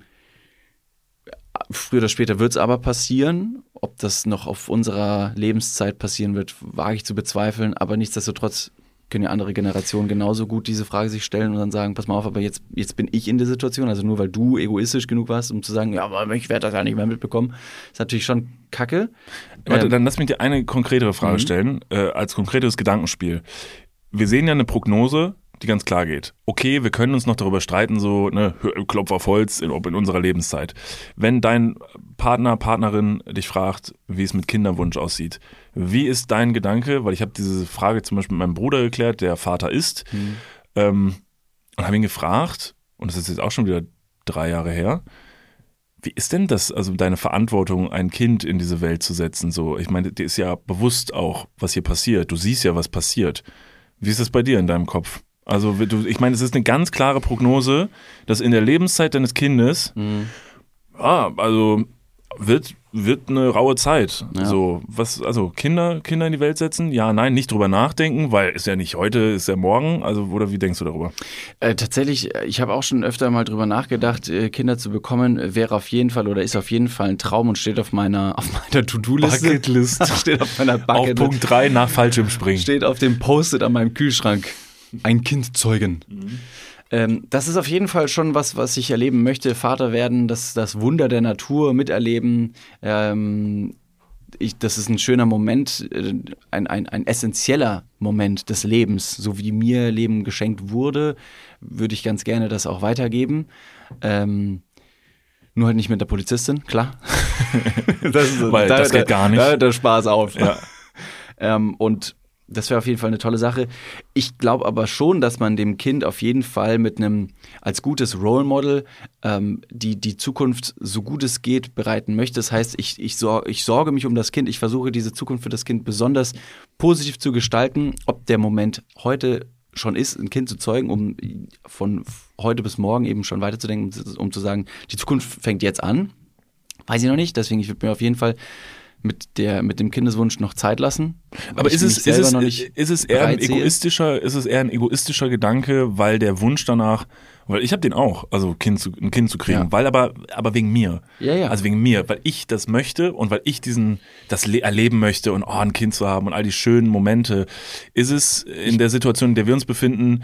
Speaker 2: früher oder später wird es aber passieren. Ob das noch auf unserer Lebenszeit passieren wird, wage ich zu bezweifeln. Aber nichtsdestotrotz können ja andere Generationen genauso gut diese Frage sich stellen und dann sagen, pass mal auf, aber jetzt, jetzt bin ich in der Situation, also nur weil du egoistisch genug warst, um zu sagen, ja, aber ich werde das ja nicht mehr mitbekommen, ist natürlich schon kacke.
Speaker 1: Warte,
Speaker 2: Ähm,
Speaker 1: dann lass mich dir eine konkretere Frage stellen, äh, als konkretes Gedankenspiel. Wir sehen ja eine Prognose, die ganz klar geht. Okay, wir können uns noch darüber streiten, so, ne, Klopf auf Holz, in, ob in unserer Lebenszeit. Wenn dein Partner, Partnerin dich fragt, wie es mit Kinderwunsch aussieht, wie ist dein Gedanke, weil ich habe diese Frage zum Beispiel mit meinem Bruder geklärt, der Vater ist, ähm, und habe ihn gefragt, und das ist jetzt auch schon wieder drei Jahre her, wie ist denn das, also deine Verantwortung, ein Kind in diese Welt zu setzen? So, ich meine, dir ist ja bewusst auch, was hier passiert. Du siehst ja, was passiert. Wie ist das bei dir in deinem Kopf? Also, du, ich meine, es ist eine ganz klare Prognose, dass in der Lebenszeit deines Kindes, ja, also wird, wird eine raue Zeit.
Speaker 2: Ja.
Speaker 1: So, was, also Kinder, Kinder in die Welt setzen? Ja, nein, nicht drüber nachdenken, weil ist ja nicht heute, ist ja morgen. Also, oder wie denkst du darüber?
Speaker 2: Äh, tatsächlich, äh, ich habe auch schon öfter mal drüber nachgedacht, äh, Kinder zu bekommen, äh, wäre auf jeden Fall oder ist auf jeden Fall ein Traum und steht auf meiner, <laughs> auf meiner To-Do-Liste.
Speaker 1: Bucketlist. <laughs>
Speaker 2: steht auf meiner
Speaker 1: Auf
Speaker 2: Bucketlist.
Speaker 1: Punkt 3 nach Fallschirmspringen.
Speaker 2: steht auf dem Post-it an meinem Kühlschrank. Ein Kind zeugen. Ähm, das ist auf jeden Fall schon was, was ich erleben möchte. Vater werden, das, das Wunder der Natur miterleben. Ähm, ich, das ist ein schöner Moment, äh, ein, ein, ein essentieller Moment des Lebens. So wie mir Leben geschenkt wurde, würde ich ganz gerne das auch weitergeben. Ähm, nur halt nicht mit der Polizistin, klar. <laughs> das ist,
Speaker 1: Weil <laughs> das geht gar nicht.
Speaker 2: Da, da Spaß auf.
Speaker 1: Ja. <laughs>
Speaker 2: Ähm, und das wäre auf jeden Fall eine tolle Sache. Ich glaube aber schon, dass man dem Kind auf jeden Fall mit einem als gutes Role Model ähm, die, die Zukunft so gut es geht bereiten möchte. Das heißt, ich, ich, sor ich sorge mich um das Kind. Ich versuche diese Zukunft für das Kind besonders positiv zu gestalten. Ob der Moment heute schon ist, ein Kind zu zeugen, um von heute bis morgen eben schon weiterzudenken, um zu sagen, die Zukunft fängt jetzt an. Weiß ich noch nicht, deswegen ich würde mir auf jeden Fall mit, der, mit dem Kindeswunsch noch Zeit lassen.
Speaker 1: Aber ist es, ist, es,
Speaker 2: nicht
Speaker 1: ist es eher ein egoistischer, ist es eher ein egoistischer Gedanke, weil der Wunsch danach, weil ich habe den auch, also kind zu, ein Kind zu kriegen,
Speaker 2: Ja.
Speaker 1: weil aber, aber wegen mir.
Speaker 2: Ja, ja.
Speaker 1: Also wegen mir, weil ich das möchte und weil ich diesen, das le erleben möchte und oh, ein Kind zu haben und all die schönen Momente. Ist es in der Situation, in der wir uns befinden,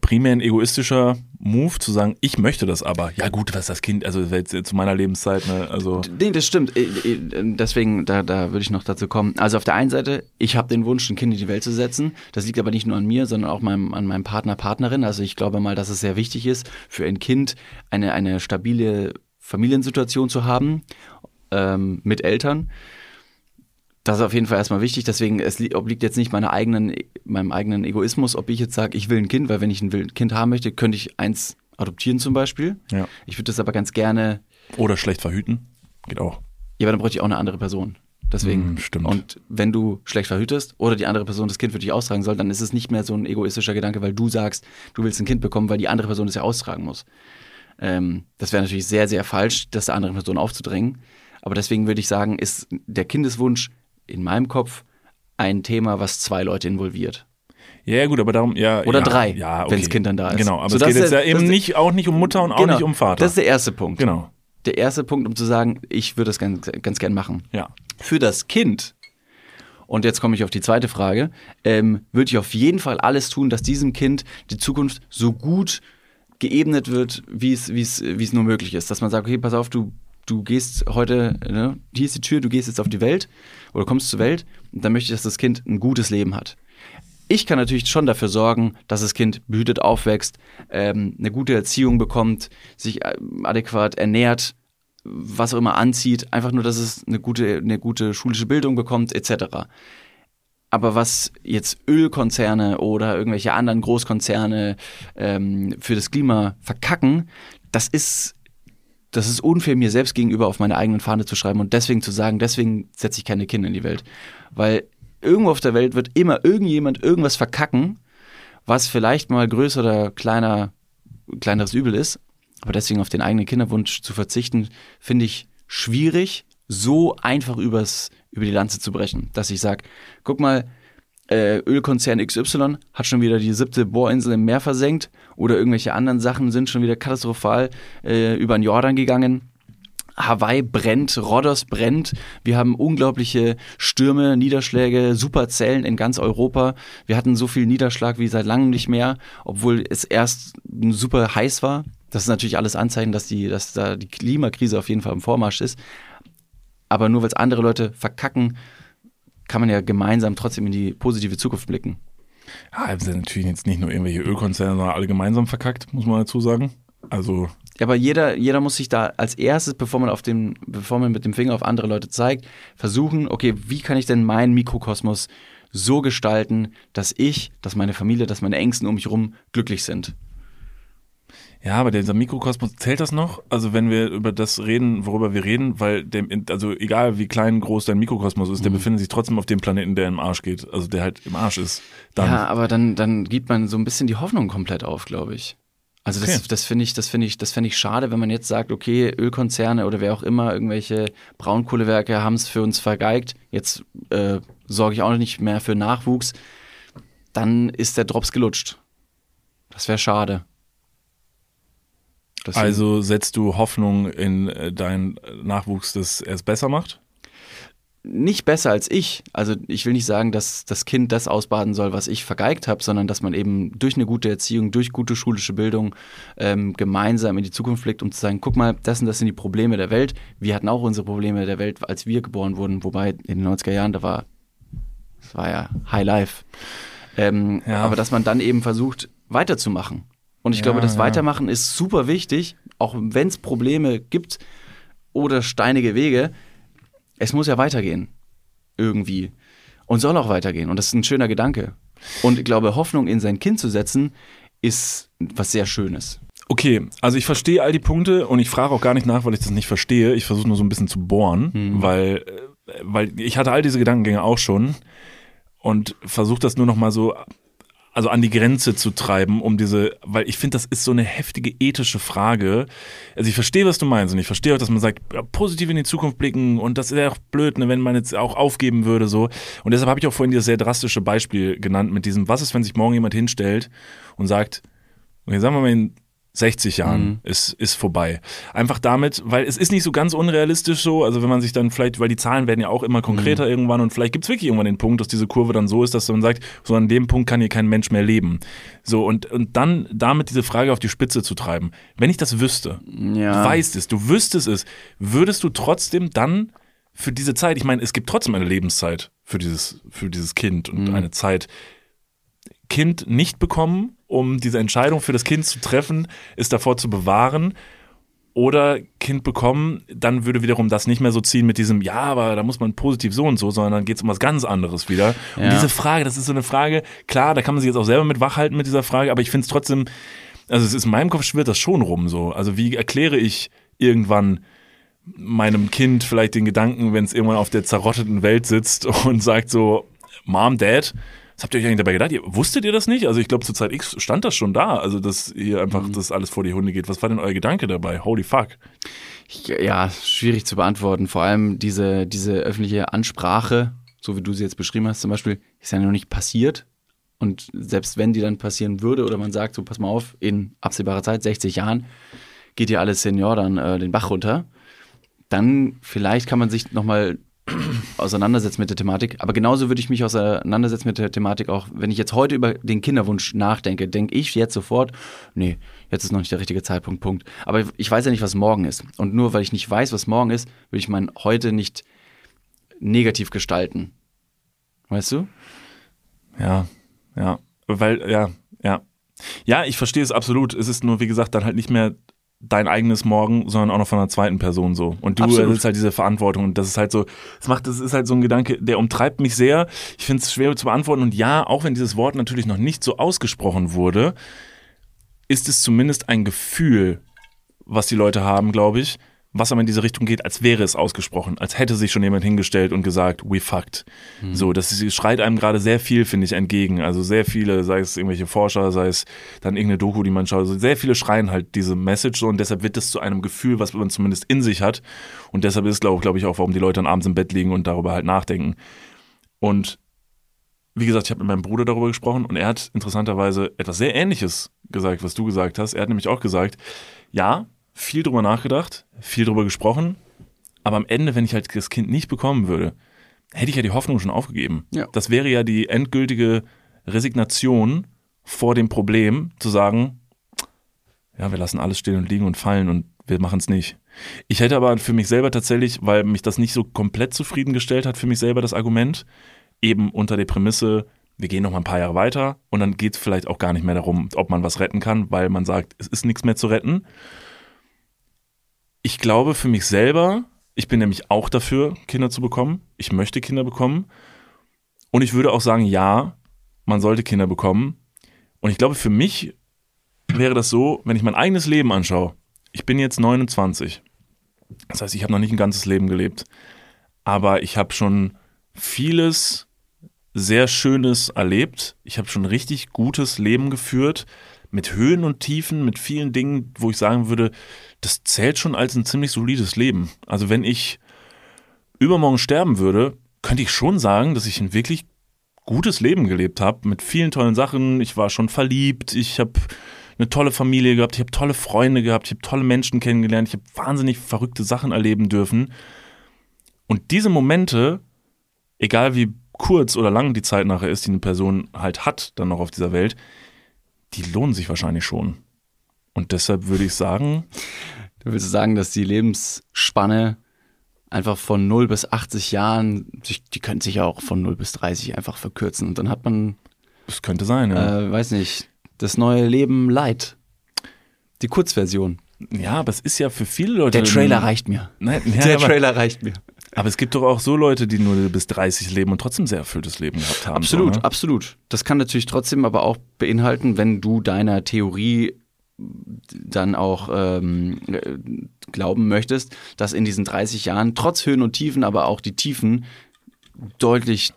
Speaker 1: primär ein egoistischer Move zu sagen, ich möchte das aber. Ja gut, was das Kind, also zu meiner Lebenszeit, ne, also
Speaker 2: Nee, das stimmt. Äh, äh, Deswegen, da, da würde ich noch dazu kommen. Also auf der einen Seite, ich habe den Wunsch, ein Kind in die Welt zu setzen. Das liegt aber nicht nur an mir, sondern auch meinem, an meinem Partner, Partnerin. Also ich glaube mal, dass es sehr wichtig ist, für ein Kind eine, eine stabile Familiensituation zu haben ähm, mit Eltern. Das ist auf jeden Fall erstmal wichtig, deswegen es li- obliegt jetzt nicht meiner eigenen, meinem eigenen Egoismus, ob ich jetzt sage, ich will ein Kind, weil wenn ich ein Kind haben möchte, könnte ich eins adoptieren zum Beispiel.
Speaker 1: Ja.
Speaker 2: Ich würde das aber ganz gerne,
Speaker 1: Oder schlecht verhüten. Geht auch.
Speaker 2: ja, aber dann bräuchte ich auch eine andere Person. Deswegen.
Speaker 1: Hm, stimmt.
Speaker 2: Und wenn du schlecht verhütest oder die andere Person das Kind für dich austragen soll, dann ist es nicht mehr so ein egoistischer Gedanke, weil du sagst, du willst ein Kind bekommen, weil die andere Person es ja austragen muss. Ähm, das wäre natürlich sehr, sehr falsch, das der anderen Person aufzudrängen. Aber deswegen würde ich sagen, ist der Kindeswunsch in meinem Kopf ein Thema, was zwei Leute involviert.
Speaker 1: Ja, gut, aber darum, ja.
Speaker 2: Oder
Speaker 1: ja,
Speaker 2: drei,
Speaker 1: ja, okay.
Speaker 2: wenn's Kind dann da ist.
Speaker 1: Genau, aber
Speaker 2: So,
Speaker 1: es
Speaker 2: das
Speaker 1: geht jetzt ja eben
Speaker 2: das
Speaker 1: nicht, auch nicht um Mutter und auch
Speaker 2: Genau.
Speaker 1: nicht um Vater.
Speaker 2: Das ist der erste Punkt.
Speaker 1: genau.
Speaker 2: Der erste Punkt, um zu sagen, ich würde das ganz, ganz gern machen.
Speaker 1: Ja.
Speaker 2: Für das Kind, und jetzt komme ich auf die zweite Frage, ähm, würde ich auf jeden Fall alles tun, dass diesem Kind die Zukunft so gut geebnet wird, wie es, wie es, wie es nur möglich ist. Dass man sagt, okay, pass auf, du, du gehst heute, ne, hier ist die Tür, du gehst jetzt auf die Welt oder kommst zur Welt und dann möchte ich, dass das Kind ein gutes Leben hat. Ich kann natürlich schon dafür sorgen, dass das Kind behütet aufwächst, ähm, eine gute Erziehung bekommt, sich äh, adäquat ernährt, was auch immer anzieht, einfach nur, dass es eine gute, eine gute schulische Bildung bekommt, etc. Aber was jetzt Ölkonzerne oder irgendwelche anderen Großkonzerne ähm, für das Klima verkacken, das ist, das ist unfair, mir selbst gegenüber auf meine eigenen Fahne zu schreiben und deswegen zu sagen, deswegen setze ich keine Kinder in die Welt. Weil irgendwo auf der Welt wird immer irgendjemand irgendwas verkacken, was vielleicht mal größer oder kleiner, kleineres Übel ist. Aber deswegen auf den eigenen Kinderwunsch zu verzichten, finde ich schwierig, so einfach übers, über die Lanze zu brechen. Dass ich sage, guck mal, äh, Ölkonzern XY hat schon wieder die siebte Bohrinsel im Meer versenkt oder irgendwelche anderen Sachen sind schon wieder katastrophal äh, über den Jordan gegangen. Hawaii brennt, Rhodos brennt. Wir haben unglaubliche Stürme, Niederschläge, Superzellen in ganz Europa. Wir hatten so viel Niederschlag wie seit langem nicht mehr, obwohl es erst super heiß war. Das ist natürlich alles Anzeichen, dass, die, dass da die Klimakrise auf jeden Fall im Vormarsch ist. Aber nur weil es andere Leute verkacken, kann man ja gemeinsam trotzdem in die positive Zukunft blicken.
Speaker 1: Ja, sind natürlich jetzt nicht nur irgendwelche Ölkonzerne, sondern alle gemeinsam verkackt, muss man dazu sagen. Also,
Speaker 2: Ja, aber jeder, jeder muss sich da als erstes, bevor man auf dem, bevor man mit dem Finger auf andere Leute zeigt, versuchen, okay, wie kann ich denn meinen Mikrokosmos so gestalten, dass ich, dass meine Familie, dass meine Ängsten um mich herum glücklich sind.
Speaker 1: Ja, aber dieser Mikrokosmos, zählt das noch? Also, wenn wir über das reden, worüber wir reden, weil, dem, also egal wie klein, groß dein Mikrokosmos ist, der befindet sich trotzdem auf dem Planeten, der im Arsch geht. Also, der halt im Arsch ist. Dann,
Speaker 2: Ja, aber dann, dann gibt man so ein bisschen die Hoffnung komplett auf, glaube ich. Also das,
Speaker 1: Okay.
Speaker 2: das finde ich, das finde ich, das finde ich schade, wenn man jetzt sagt, okay, Ölkonzerne oder wer auch immer, irgendwelche Braunkohlewerke haben es für uns vergeigt. Jetzt äh, sorge ich auch nicht mehr für Nachwuchs. Dann ist der Drops gelutscht. Das wäre schade. Deswegen-
Speaker 1: Also setzt du Hoffnung in äh, deinen Nachwuchs, dass er es besser macht?
Speaker 2: nicht besser als ich. Also ich will nicht sagen, dass das Kind das ausbaden soll, was ich vergeigt habe, sondern dass man eben durch eine gute Erziehung, durch gute schulische Bildung ähm, gemeinsam in die Zukunft blickt, um zu sagen, guck mal, das und das sind die Probleme der Welt. Wir hatten auch unsere Probleme der Welt, als wir geboren wurden, wobei in den 90er Jahren, da war, das war ja High Life. Ähm,
Speaker 1: Ja.
Speaker 2: Aber dass man dann eben versucht, weiterzumachen. Und ich
Speaker 1: Ja,
Speaker 2: glaube, das
Speaker 1: ja.
Speaker 2: Weitermachen ist super wichtig, auch wenn es Probleme gibt oder steinige Wege, es muss ja weitergehen. Irgendwie. Und soll auch weitergehen. Und das ist ein schöner Gedanke. Und ich glaube, Hoffnung in sein Kind zu setzen, ist was sehr Schönes.
Speaker 1: Okay, also ich verstehe all die Punkte und ich frage auch gar nicht nach, weil ich das nicht verstehe. Ich versuche nur so ein bisschen zu bohren, weil, äh, weil ich hatte all diese Gedankengänge auch schon und versuche das nur noch mal so also an die Grenze zu treiben, um diese, weil ich finde, das ist so eine heftige ethische Frage. Also ich verstehe, was du meinst und ich verstehe auch, dass man sagt, ja, positiv in die Zukunft blicken und das wäre auch blöd, ne, wenn man jetzt auch aufgeben würde so. Und deshalb habe ich auch vorhin dieses sehr drastische Beispiel genannt mit diesem, was ist, wenn sich morgen jemand hinstellt und sagt, okay, sagen wir mal in 60 Jahren ist, ist vorbei. Einfach damit, weil es ist nicht so ganz unrealistisch so, also wenn man sich dann vielleicht, weil die Zahlen werden ja auch immer konkreter irgendwann und vielleicht gibt es wirklich irgendwann den Punkt, dass diese Kurve dann so ist, dass man sagt, so an dem Punkt kann hier kein Mensch mehr leben. So und, und dann damit diese Frage auf die Spitze zu treiben. Wenn ich das wüsste,
Speaker 2: Ja.
Speaker 1: du weißt es, du wüsstest es, würdest du trotzdem dann für diese Zeit, ich meine, es gibt trotzdem eine Lebenszeit für dieses, für dieses Kind und eine Zeit, Kind nicht bekommen, um diese Entscheidung für das Kind zu treffen, es davor zu bewahren oder Kind bekommen, dann würde wiederum das nicht mehr so ziehen mit diesem, ja, aber da muss man positiv so und so, sondern dann geht es um was ganz anderes wieder. Und
Speaker 2: Ja.
Speaker 1: diese Frage, das ist so eine Frage, klar, da kann man sich jetzt auch selber mit wachhalten mit dieser Frage, aber ich finde es trotzdem, also es ist in meinem Kopf schwirrt das schon rum so. Also wie erkläre ich irgendwann meinem Kind vielleicht den Gedanken, wenn es irgendwann auf der zerrotteten Welt sitzt und <laughs> sagt so, Mom, Dad, was habt ihr euch eigentlich dabei gedacht? Ihr, wusstet ihr das nicht? Also ich glaube, zur Zeit X stand das schon da, also dass hier einfach das alles vor die Hunde geht. Was war denn euer Gedanke dabei? Holy fuck.
Speaker 2: Ja, schwierig zu beantworten. Vor allem diese, diese öffentliche Ansprache, so wie du sie jetzt beschrieben hast, zum Beispiel, ist ja noch nicht passiert. Und selbst wenn die dann passieren würde oder man sagt, so pass mal auf, in absehbarer Zeit, 60 Jahren, geht ja alles Senior dann äh, den Bach runter, dann vielleicht kann man sich nochmal <clears throat> auseinandersetzen mit der Thematik. Aber genauso würde ich mich auseinandersetzen mit der Thematik auch, wenn ich jetzt heute über den Kinderwunsch nachdenke, denke ich jetzt sofort, nee, jetzt ist noch nicht der richtige Zeitpunkt, Punkt. Aber ich weiß ja nicht, was morgen ist. Und nur weil ich nicht weiß, was morgen ist, will ich mein heute nicht negativ gestalten. Weißt du?
Speaker 1: Ja, ja. Weil, ja, ja. Ja, ich verstehe es absolut. Es ist nur, wie gesagt, dann halt nicht mehr dein eigenes Morgen, sondern auch noch von einer zweiten Person so. Und du hast halt diese Verantwortung und das ist halt so, das macht, das ist halt so ein Gedanke, der umtreibt mich sehr. Ich finde es schwer zu beantworten und ja, auch wenn dieses Wort natürlich noch nicht so ausgesprochen wurde, ist es zumindest ein Gefühl, was die Leute haben, glaube ich, was aber in diese Richtung geht, als wäre es ausgesprochen, als hätte sich schon jemand hingestellt und gesagt, we fucked. So, das ist, schreit einem gerade sehr viel, finde ich, entgegen. Also sehr viele, sei es irgendwelche Forscher, sei es dann irgendeine Doku, die man schaut, also sehr viele schreien halt diese Message so und deshalb wird es zu einem Gefühl, was man zumindest in sich hat. Und deshalb ist, glaube glaub ich, auch, warum die Leute dann abends im Bett liegen und darüber halt nachdenken. Und wie gesagt, ich habe mit meinem Bruder darüber gesprochen und er hat interessanterweise etwas sehr Ähnliches gesagt, was du gesagt hast. Er hat nämlich auch gesagt, ja, viel drüber nachgedacht, viel drüber gesprochen, aber am Ende, wenn ich halt das Kind nicht bekommen würde, hätte ich ja die Hoffnung schon aufgegeben.
Speaker 2: Ja.
Speaker 1: Das wäre ja die endgültige Resignation vor dem Problem, zu sagen, ja, wir lassen alles stehen und liegen und fallen und wir machen es nicht. Ich hätte aber für mich selber tatsächlich, weil mich das nicht so komplett zufriedengestellt hat, für mich selber das Argument, eben unter der Prämisse, wir gehen noch mal ein paar Jahre weiter und dann geht es vielleicht auch gar nicht mehr darum, ob man was retten kann, weil man sagt, es ist nichts mehr zu retten. Ich glaube für mich selber, ich bin nämlich auch dafür, Kinder zu bekommen. Ich möchte Kinder bekommen. Und ich würde auch sagen, ja, man sollte Kinder bekommen. Und ich glaube, für mich wäre das so, wenn ich mein eigenes Leben anschaue. Ich bin jetzt 29. Das heißt, ich habe noch nicht ein ganzes Leben gelebt. Aber ich habe schon vieles sehr Schönes erlebt. Ich habe schon richtig gutes Leben geführt. Mit Höhen und Tiefen, mit vielen Dingen, wo ich sagen würde, das zählt schon als ein ziemlich solides Leben. Also wenn ich übermorgen sterben würde, könnte ich schon sagen, dass ich ein wirklich gutes Leben gelebt habe, mit vielen tollen Sachen. Ich war schon verliebt, ich habe eine tolle Familie gehabt, ich habe tolle Freunde gehabt, ich habe tolle Menschen kennengelernt, ich habe wahnsinnig verrückte Sachen erleben dürfen. Und diese Momente, egal wie kurz oder lang die Zeit nachher ist, die eine Person halt hat, dann noch auf dieser Welt, die lohnen sich wahrscheinlich schon. Und deshalb würde ich sagen,
Speaker 2: Du willst sagen, dass die Lebensspanne einfach von 0 bis 80 Jahren, die könnte sich ja auch von 0 bis 30 einfach verkürzen. Und dann hat man,
Speaker 1: es könnte sein, ja.
Speaker 2: äh, weiß nicht, das neue Leben light. Die Kurzversion.
Speaker 1: ja, aber es ist ja für viele Leute.
Speaker 2: Der Trailer reicht mir.
Speaker 1: Nein, ja,
Speaker 2: Der Trailer reicht mir.
Speaker 1: Aber es gibt doch auch so Leute, die nur bis 30 leben und trotzdem sehr erfülltes Leben gehabt haben.
Speaker 2: Absolut,
Speaker 1: so, ne?
Speaker 2: absolut. Das kann natürlich trotzdem aber auch beinhalten, wenn du deiner Theorie dann auch ähm, äh, glauben möchtest, dass in diesen 30 Jahren trotz Höhen und Tiefen, aber auch die Tiefen deutlich,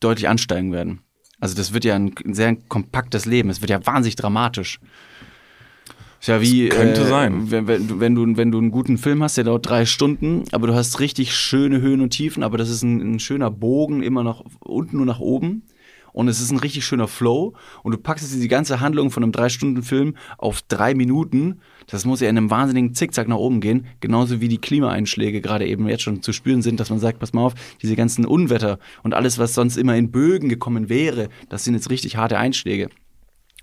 Speaker 2: deutlich ansteigen werden. Also das wird ja ein sehr kompaktes Leben. Es wird ja wahnsinnig dramatisch. Ist ja wie
Speaker 1: Das könnte
Speaker 2: äh,
Speaker 1: sein.
Speaker 2: Wenn, wenn, du- wenn, du, wenn du einen guten Film hast, der dauert drei Stunden, aber du hast richtig schöne Höhen und Tiefen, aber das ist ein, ein schöner Bogen immer nach unten und nach oben. Und es ist ein richtig schöner Flow. Und du packst jetzt die ganze Handlung von einem Drei-Stunden-Film auf drei Minuten. Das muss ja in einem wahnsinnigen Zickzack nach oben gehen. Genauso wie die Klimaeinschläge gerade eben jetzt schon zu spüren sind, dass man sagt, pass mal auf, diese ganzen Unwetter und alles, was sonst immer in Bögen gekommen wäre, das sind jetzt richtig harte Einschläge.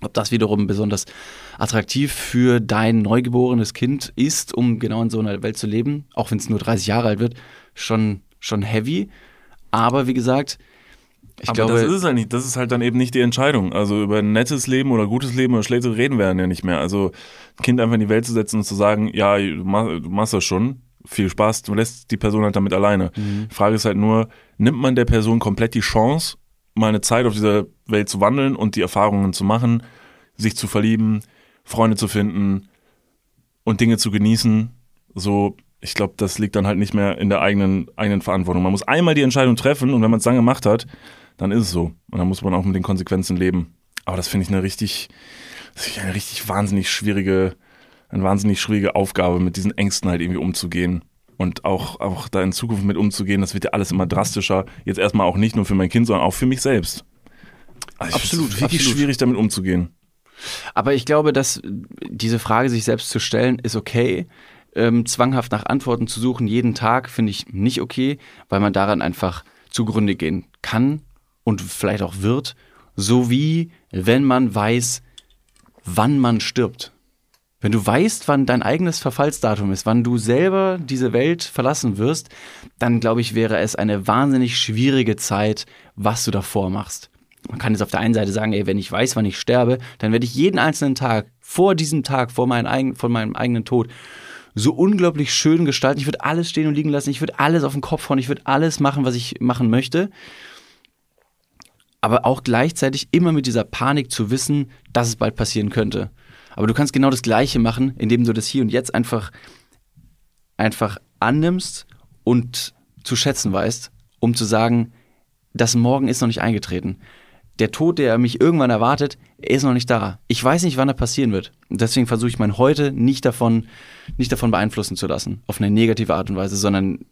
Speaker 2: Ob das wiederum besonders attraktiv für dein neugeborenes Kind ist, um genau in so einer Welt zu leben, auch wenn es nur 30 Jahre alt wird, schon, schon heavy. Aber wie gesagt, Ich
Speaker 1: Aber
Speaker 2: glaube,
Speaker 1: das ist es halt nicht. Das ist halt dann eben nicht die Entscheidung. Also über ein nettes Leben oder gutes Leben oder schlechtes reden wir dann ja nicht mehr. Also ein Kind einfach in die Welt zu setzen und zu sagen, ja, du machst, du machst das schon, viel Spaß, du lässt die Person halt damit alleine. Die Frage ist halt nur, nimmt man der Person komplett die Chance, mal eine Zeit auf dieser Welt zu wandeln und die Erfahrungen zu machen, sich zu verlieben, Freunde zu finden und Dinge zu genießen. So, ich glaube, das liegt dann halt nicht mehr in der eigenen, eigenen Verantwortung. Man muss einmal die Entscheidung treffen und wenn man es dann gemacht hat, dann ist es so. Und dann muss man auch mit den Konsequenzen leben. Aber das finde ich eine richtig, eine richtig wahnsinnig schwierige, eine wahnsinnig schwierige Aufgabe, mit diesen Ängsten halt irgendwie umzugehen. Und auch, auch da in Zukunft mit umzugehen, das wird ja alles immer drastischer. Jetzt erstmal auch nicht nur für mein Kind, sondern auch für mich selbst. Also
Speaker 2: Absolut,
Speaker 1: wirklich
Speaker 2: absolut.
Speaker 1: schwierig, damit umzugehen.
Speaker 2: Aber ich glaube, dass diese Frage sich selbst zu stellen, ist okay. Ähm, zwanghaft nach Antworten zu suchen, jeden Tag, finde ich nicht okay, weil man daran einfach zugrunde gehen kann und vielleicht auch wird. So wie wenn man weiß, wann man stirbt. Wenn du weißt, wann dein eigenes Verfallsdatum ist, wann du selber diese Welt verlassen wirst, dann glaube ich, wäre es eine wahnsinnig schwierige Zeit, was du davor machst. Man kann jetzt auf der einen Seite sagen, ey, wenn ich weiß, wann ich sterbe, dann werde ich jeden einzelnen Tag vor diesem Tag, vor, meinen eigen, vor meinem eigenen Tod, so unglaublich schön gestalten. Ich würde alles stehen und liegen lassen, ich würde alles auf den Kopf hauen, ich würde alles machen, was ich machen möchte. Aber auch gleichzeitig immer mit dieser Panik zu wissen, dass es bald passieren könnte. Aber du kannst genau das Gleiche machen, indem du das hier und jetzt einfach, einfach annimmst und zu schätzen weißt, um zu sagen, das Morgen ist noch nicht eingetreten. Der Tod, der mich irgendwann erwartet, er ist noch nicht da. Ich weiß nicht, wann er passieren wird. Und deswegen versuche ich mein Heute nicht davon, nicht davon beeinflussen zu lassen, auf eine negative Art und Weise, sondern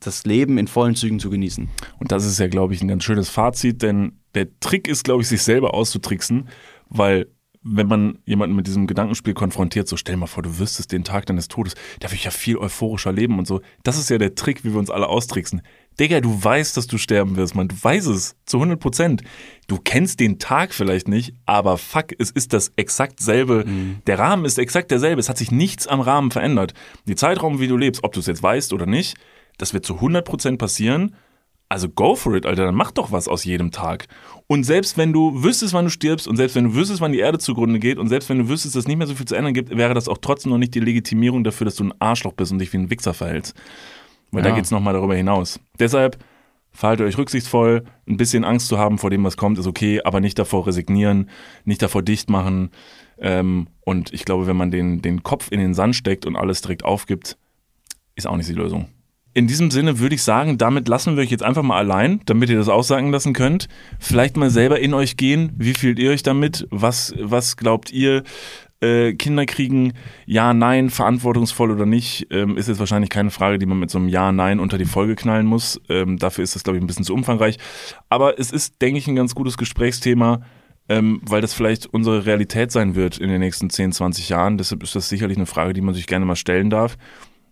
Speaker 2: das Leben in vollen Zügen zu genießen.
Speaker 1: Und das ist ja, glaube ich, ein ganz schönes Fazit, denn der Trick ist, glaube ich, sich selber auszutricksen, weil wenn man jemanden mit diesem Gedankenspiel konfrontiert, so stell mal vor, du wüsstest den Tag deines Todes, da würde ich ja viel euphorischer leben und so. Das ist ja der Trick, wie wir uns alle austricksen. Digga, du weißt, dass du sterben wirst, man. Du weißt es zu 100 Prozent. Du kennst den Tag vielleicht nicht, aber fuck, es ist das exakt selbe. Der Rahmen ist exakt derselbe. Es hat sich nichts am Rahmen verändert. Die Zeitraum, wie du lebst, ob du es jetzt weißt oder nicht, das wird zu 100 Prozent passieren. Also go for it, Alter, dann mach doch was aus jedem Tag. Und selbst wenn du wüsstest, wann du stirbst und selbst wenn du wüsstest, wann die Erde zugrunde geht und selbst wenn du wüsstest, dass es nicht mehr so viel zu ändern gibt, wäre das auch trotzdem noch nicht die Legitimierung dafür, dass du ein Arschloch bist und dich wie ein Wichser verhältst. Weil da
Speaker 2: Ja.
Speaker 1: geht's noch nochmal darüber hinaus. Deshalb verhaltet euch rücksichtsvoll, ein bisschen Angst zu haben vor dem, was kommt, ist okay, aber nicht davor resignieren, nicht davor dicht machen. Ähm, und ich glaube, wenn man den, den Kopf in den Sand steckt und alles direkt aufgibt, ist auch nicht die Lösung. In diesem Sinne würde ich sagen, damit lassen wir euch jetzt einfach mal allein, damit ihr das aussagen lassen könnt. Vielleicht mal selber in euch gehen. Wie fühlt ihr euch damit? Was, was glaubt ihr? Äh, Kinder kriegen, ja, nein, verantwortungsvoll oder nicht, ähm, ist jetzt wahrscheinlich keine Frage, die man mit so einem Ja, nein unter die Folge knallen muss. Ähm, dafür ist das, glaube ich, ein bisschen zu umfangreich. Aber es ist, denke ich, ein ganz gutes Gesprächsthema, ähm, weil das vielleicht unsere Realität sein wird in den nächsten 10, 20 Jahren. Deshalb ist das sicherlich eine Frage, die man sich gerne mal stellen darf.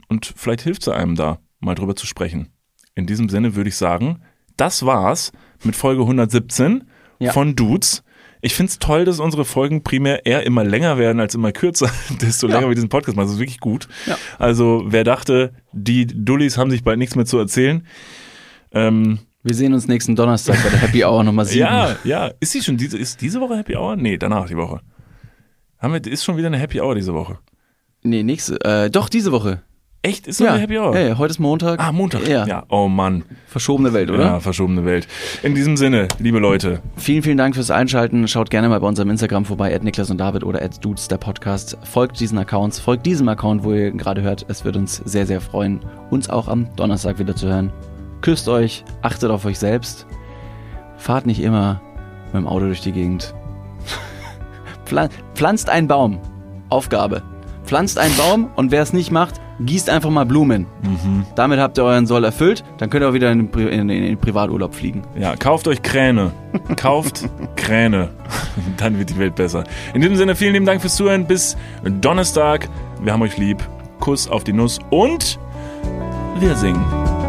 Speaker 1: Und vielleicht hilft es einem da, mal drüber zu sprechen. In diesem Sinne würde ich sagen, das war's mit Folge 117
Speaker 2: Ja.
Speaker 1: von Dudes. Ich find's toll, dass unsere Folgen primär eher immer länger werden als immer kürzer, <laughs> desto länger wir diesen Podcast machen. Das ist wirklich gut.
Speaker 2: Ja.
Speaker 1: Also, wer dachte, die Dullis haben sich bald nichts mehr zu erzählen. Ähm,
Speaker 2: Wir sehen uns nächsten Donnerstag bei der Happy Hour Nummer 7.
Speaker 1: ja, ja. Ist die schon diese, ist diese Woche Happy Hour? Nee, danach die Woche. Haben wir, ist schon wieder eine Happy Hour diese Woche.
Speaker 2: Nee, nächste. Äh, doch, diese Woche.
Speaker 1: Echt? Ist noch
Speaker 2: Ja.
Speaker 1: eine Happy Hour?
Speaker 2: Ja, ja, heute ist Montag.
Speaker 1: Ah, Montag.
Speaker 2: Ja.
Speaker 1: ja. Oh Mann.
Speaker 2: Verschobene Welt, oder?
Speaker 1: Ja, verschobene Welt. In diesem Sinne, liebe Leute,
Speaker 2: Vielen, vielen Dank fürs Einschalten. Schaut gerne mal bei unserem Instagram vorbei, at Niklas und David oder at Dudes, der Podcast. Folgt diesen Accounts, folgt diesem Account, wo ihr gerade hört. Es wird uns sehr, sehr freuen, uns auch am Donnerstag wieder zu hören. Küsst euch, achtet auf euch selbst. Fahrt nicht immer mit dem Auto durch die Gegend. <laughs> Pflan pflanzt einen Baum. Aufgabe. Pflanzt einen Baum und wer es nicht macht, gießt einfach mal Blumen. Damit habt ihr euren Soll erfüllt. Dann könnt ihr auch wieder in den, Pri in, in den Privaturlaub fliegen.
Speaker 1: ja, kauft euch Kräne. <laughs> Kauft Kräne. <laughs> Dann wird die Welt besser. In diesem Sinne, vielen lieben Dank fürs Zuhören. Bis Donnerstag. Wir haben euch lieb. Kuss auf die Nuss und wir singen.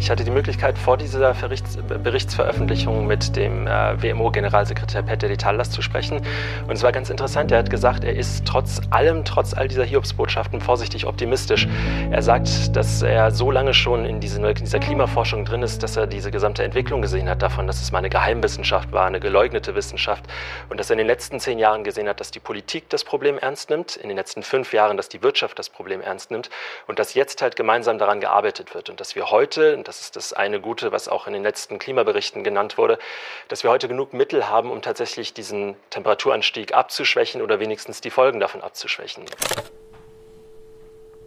Speaker 5: Ich hatte die Möglichkeit, vor dieser Berichts Berichtsveröffentlichung mit dem äh, WMO-Generalsekretär Peter Detallas zu sprechen. Und es war ganz interessant. Er hat gesagt, er ist trotz allem, trotz all dieser Hiobsbotschaften vorsichtig optimistisch. Er sagt, dass er so lange schon in, diese, in dieser Klimaforschung drin ist, dass er diese gesamte Entwicklung gesehen hat davon, dass es mal eine Geheimwissenschaft war, eine geleugnete Wissenschaft. Und dass er in den letzten zehn Jahren gesehen hat, dass die Politik das Problem ernst nimmt, in den letzten fünf Jahren, dass die Wirtschaft das Problem ernst nimmt und dass jetzt halt gemeinsam daran gearbeitet wird. Und dass wir heute, und das ist das eine Gute, was auch in den letzten Klimaberichten genannt wurde, dass wir heute genug Mittel haben, um tatsächlich diesen Temperaturanstieg abzuschwächen oder wenigstens die Folgen davon abzuschwächen.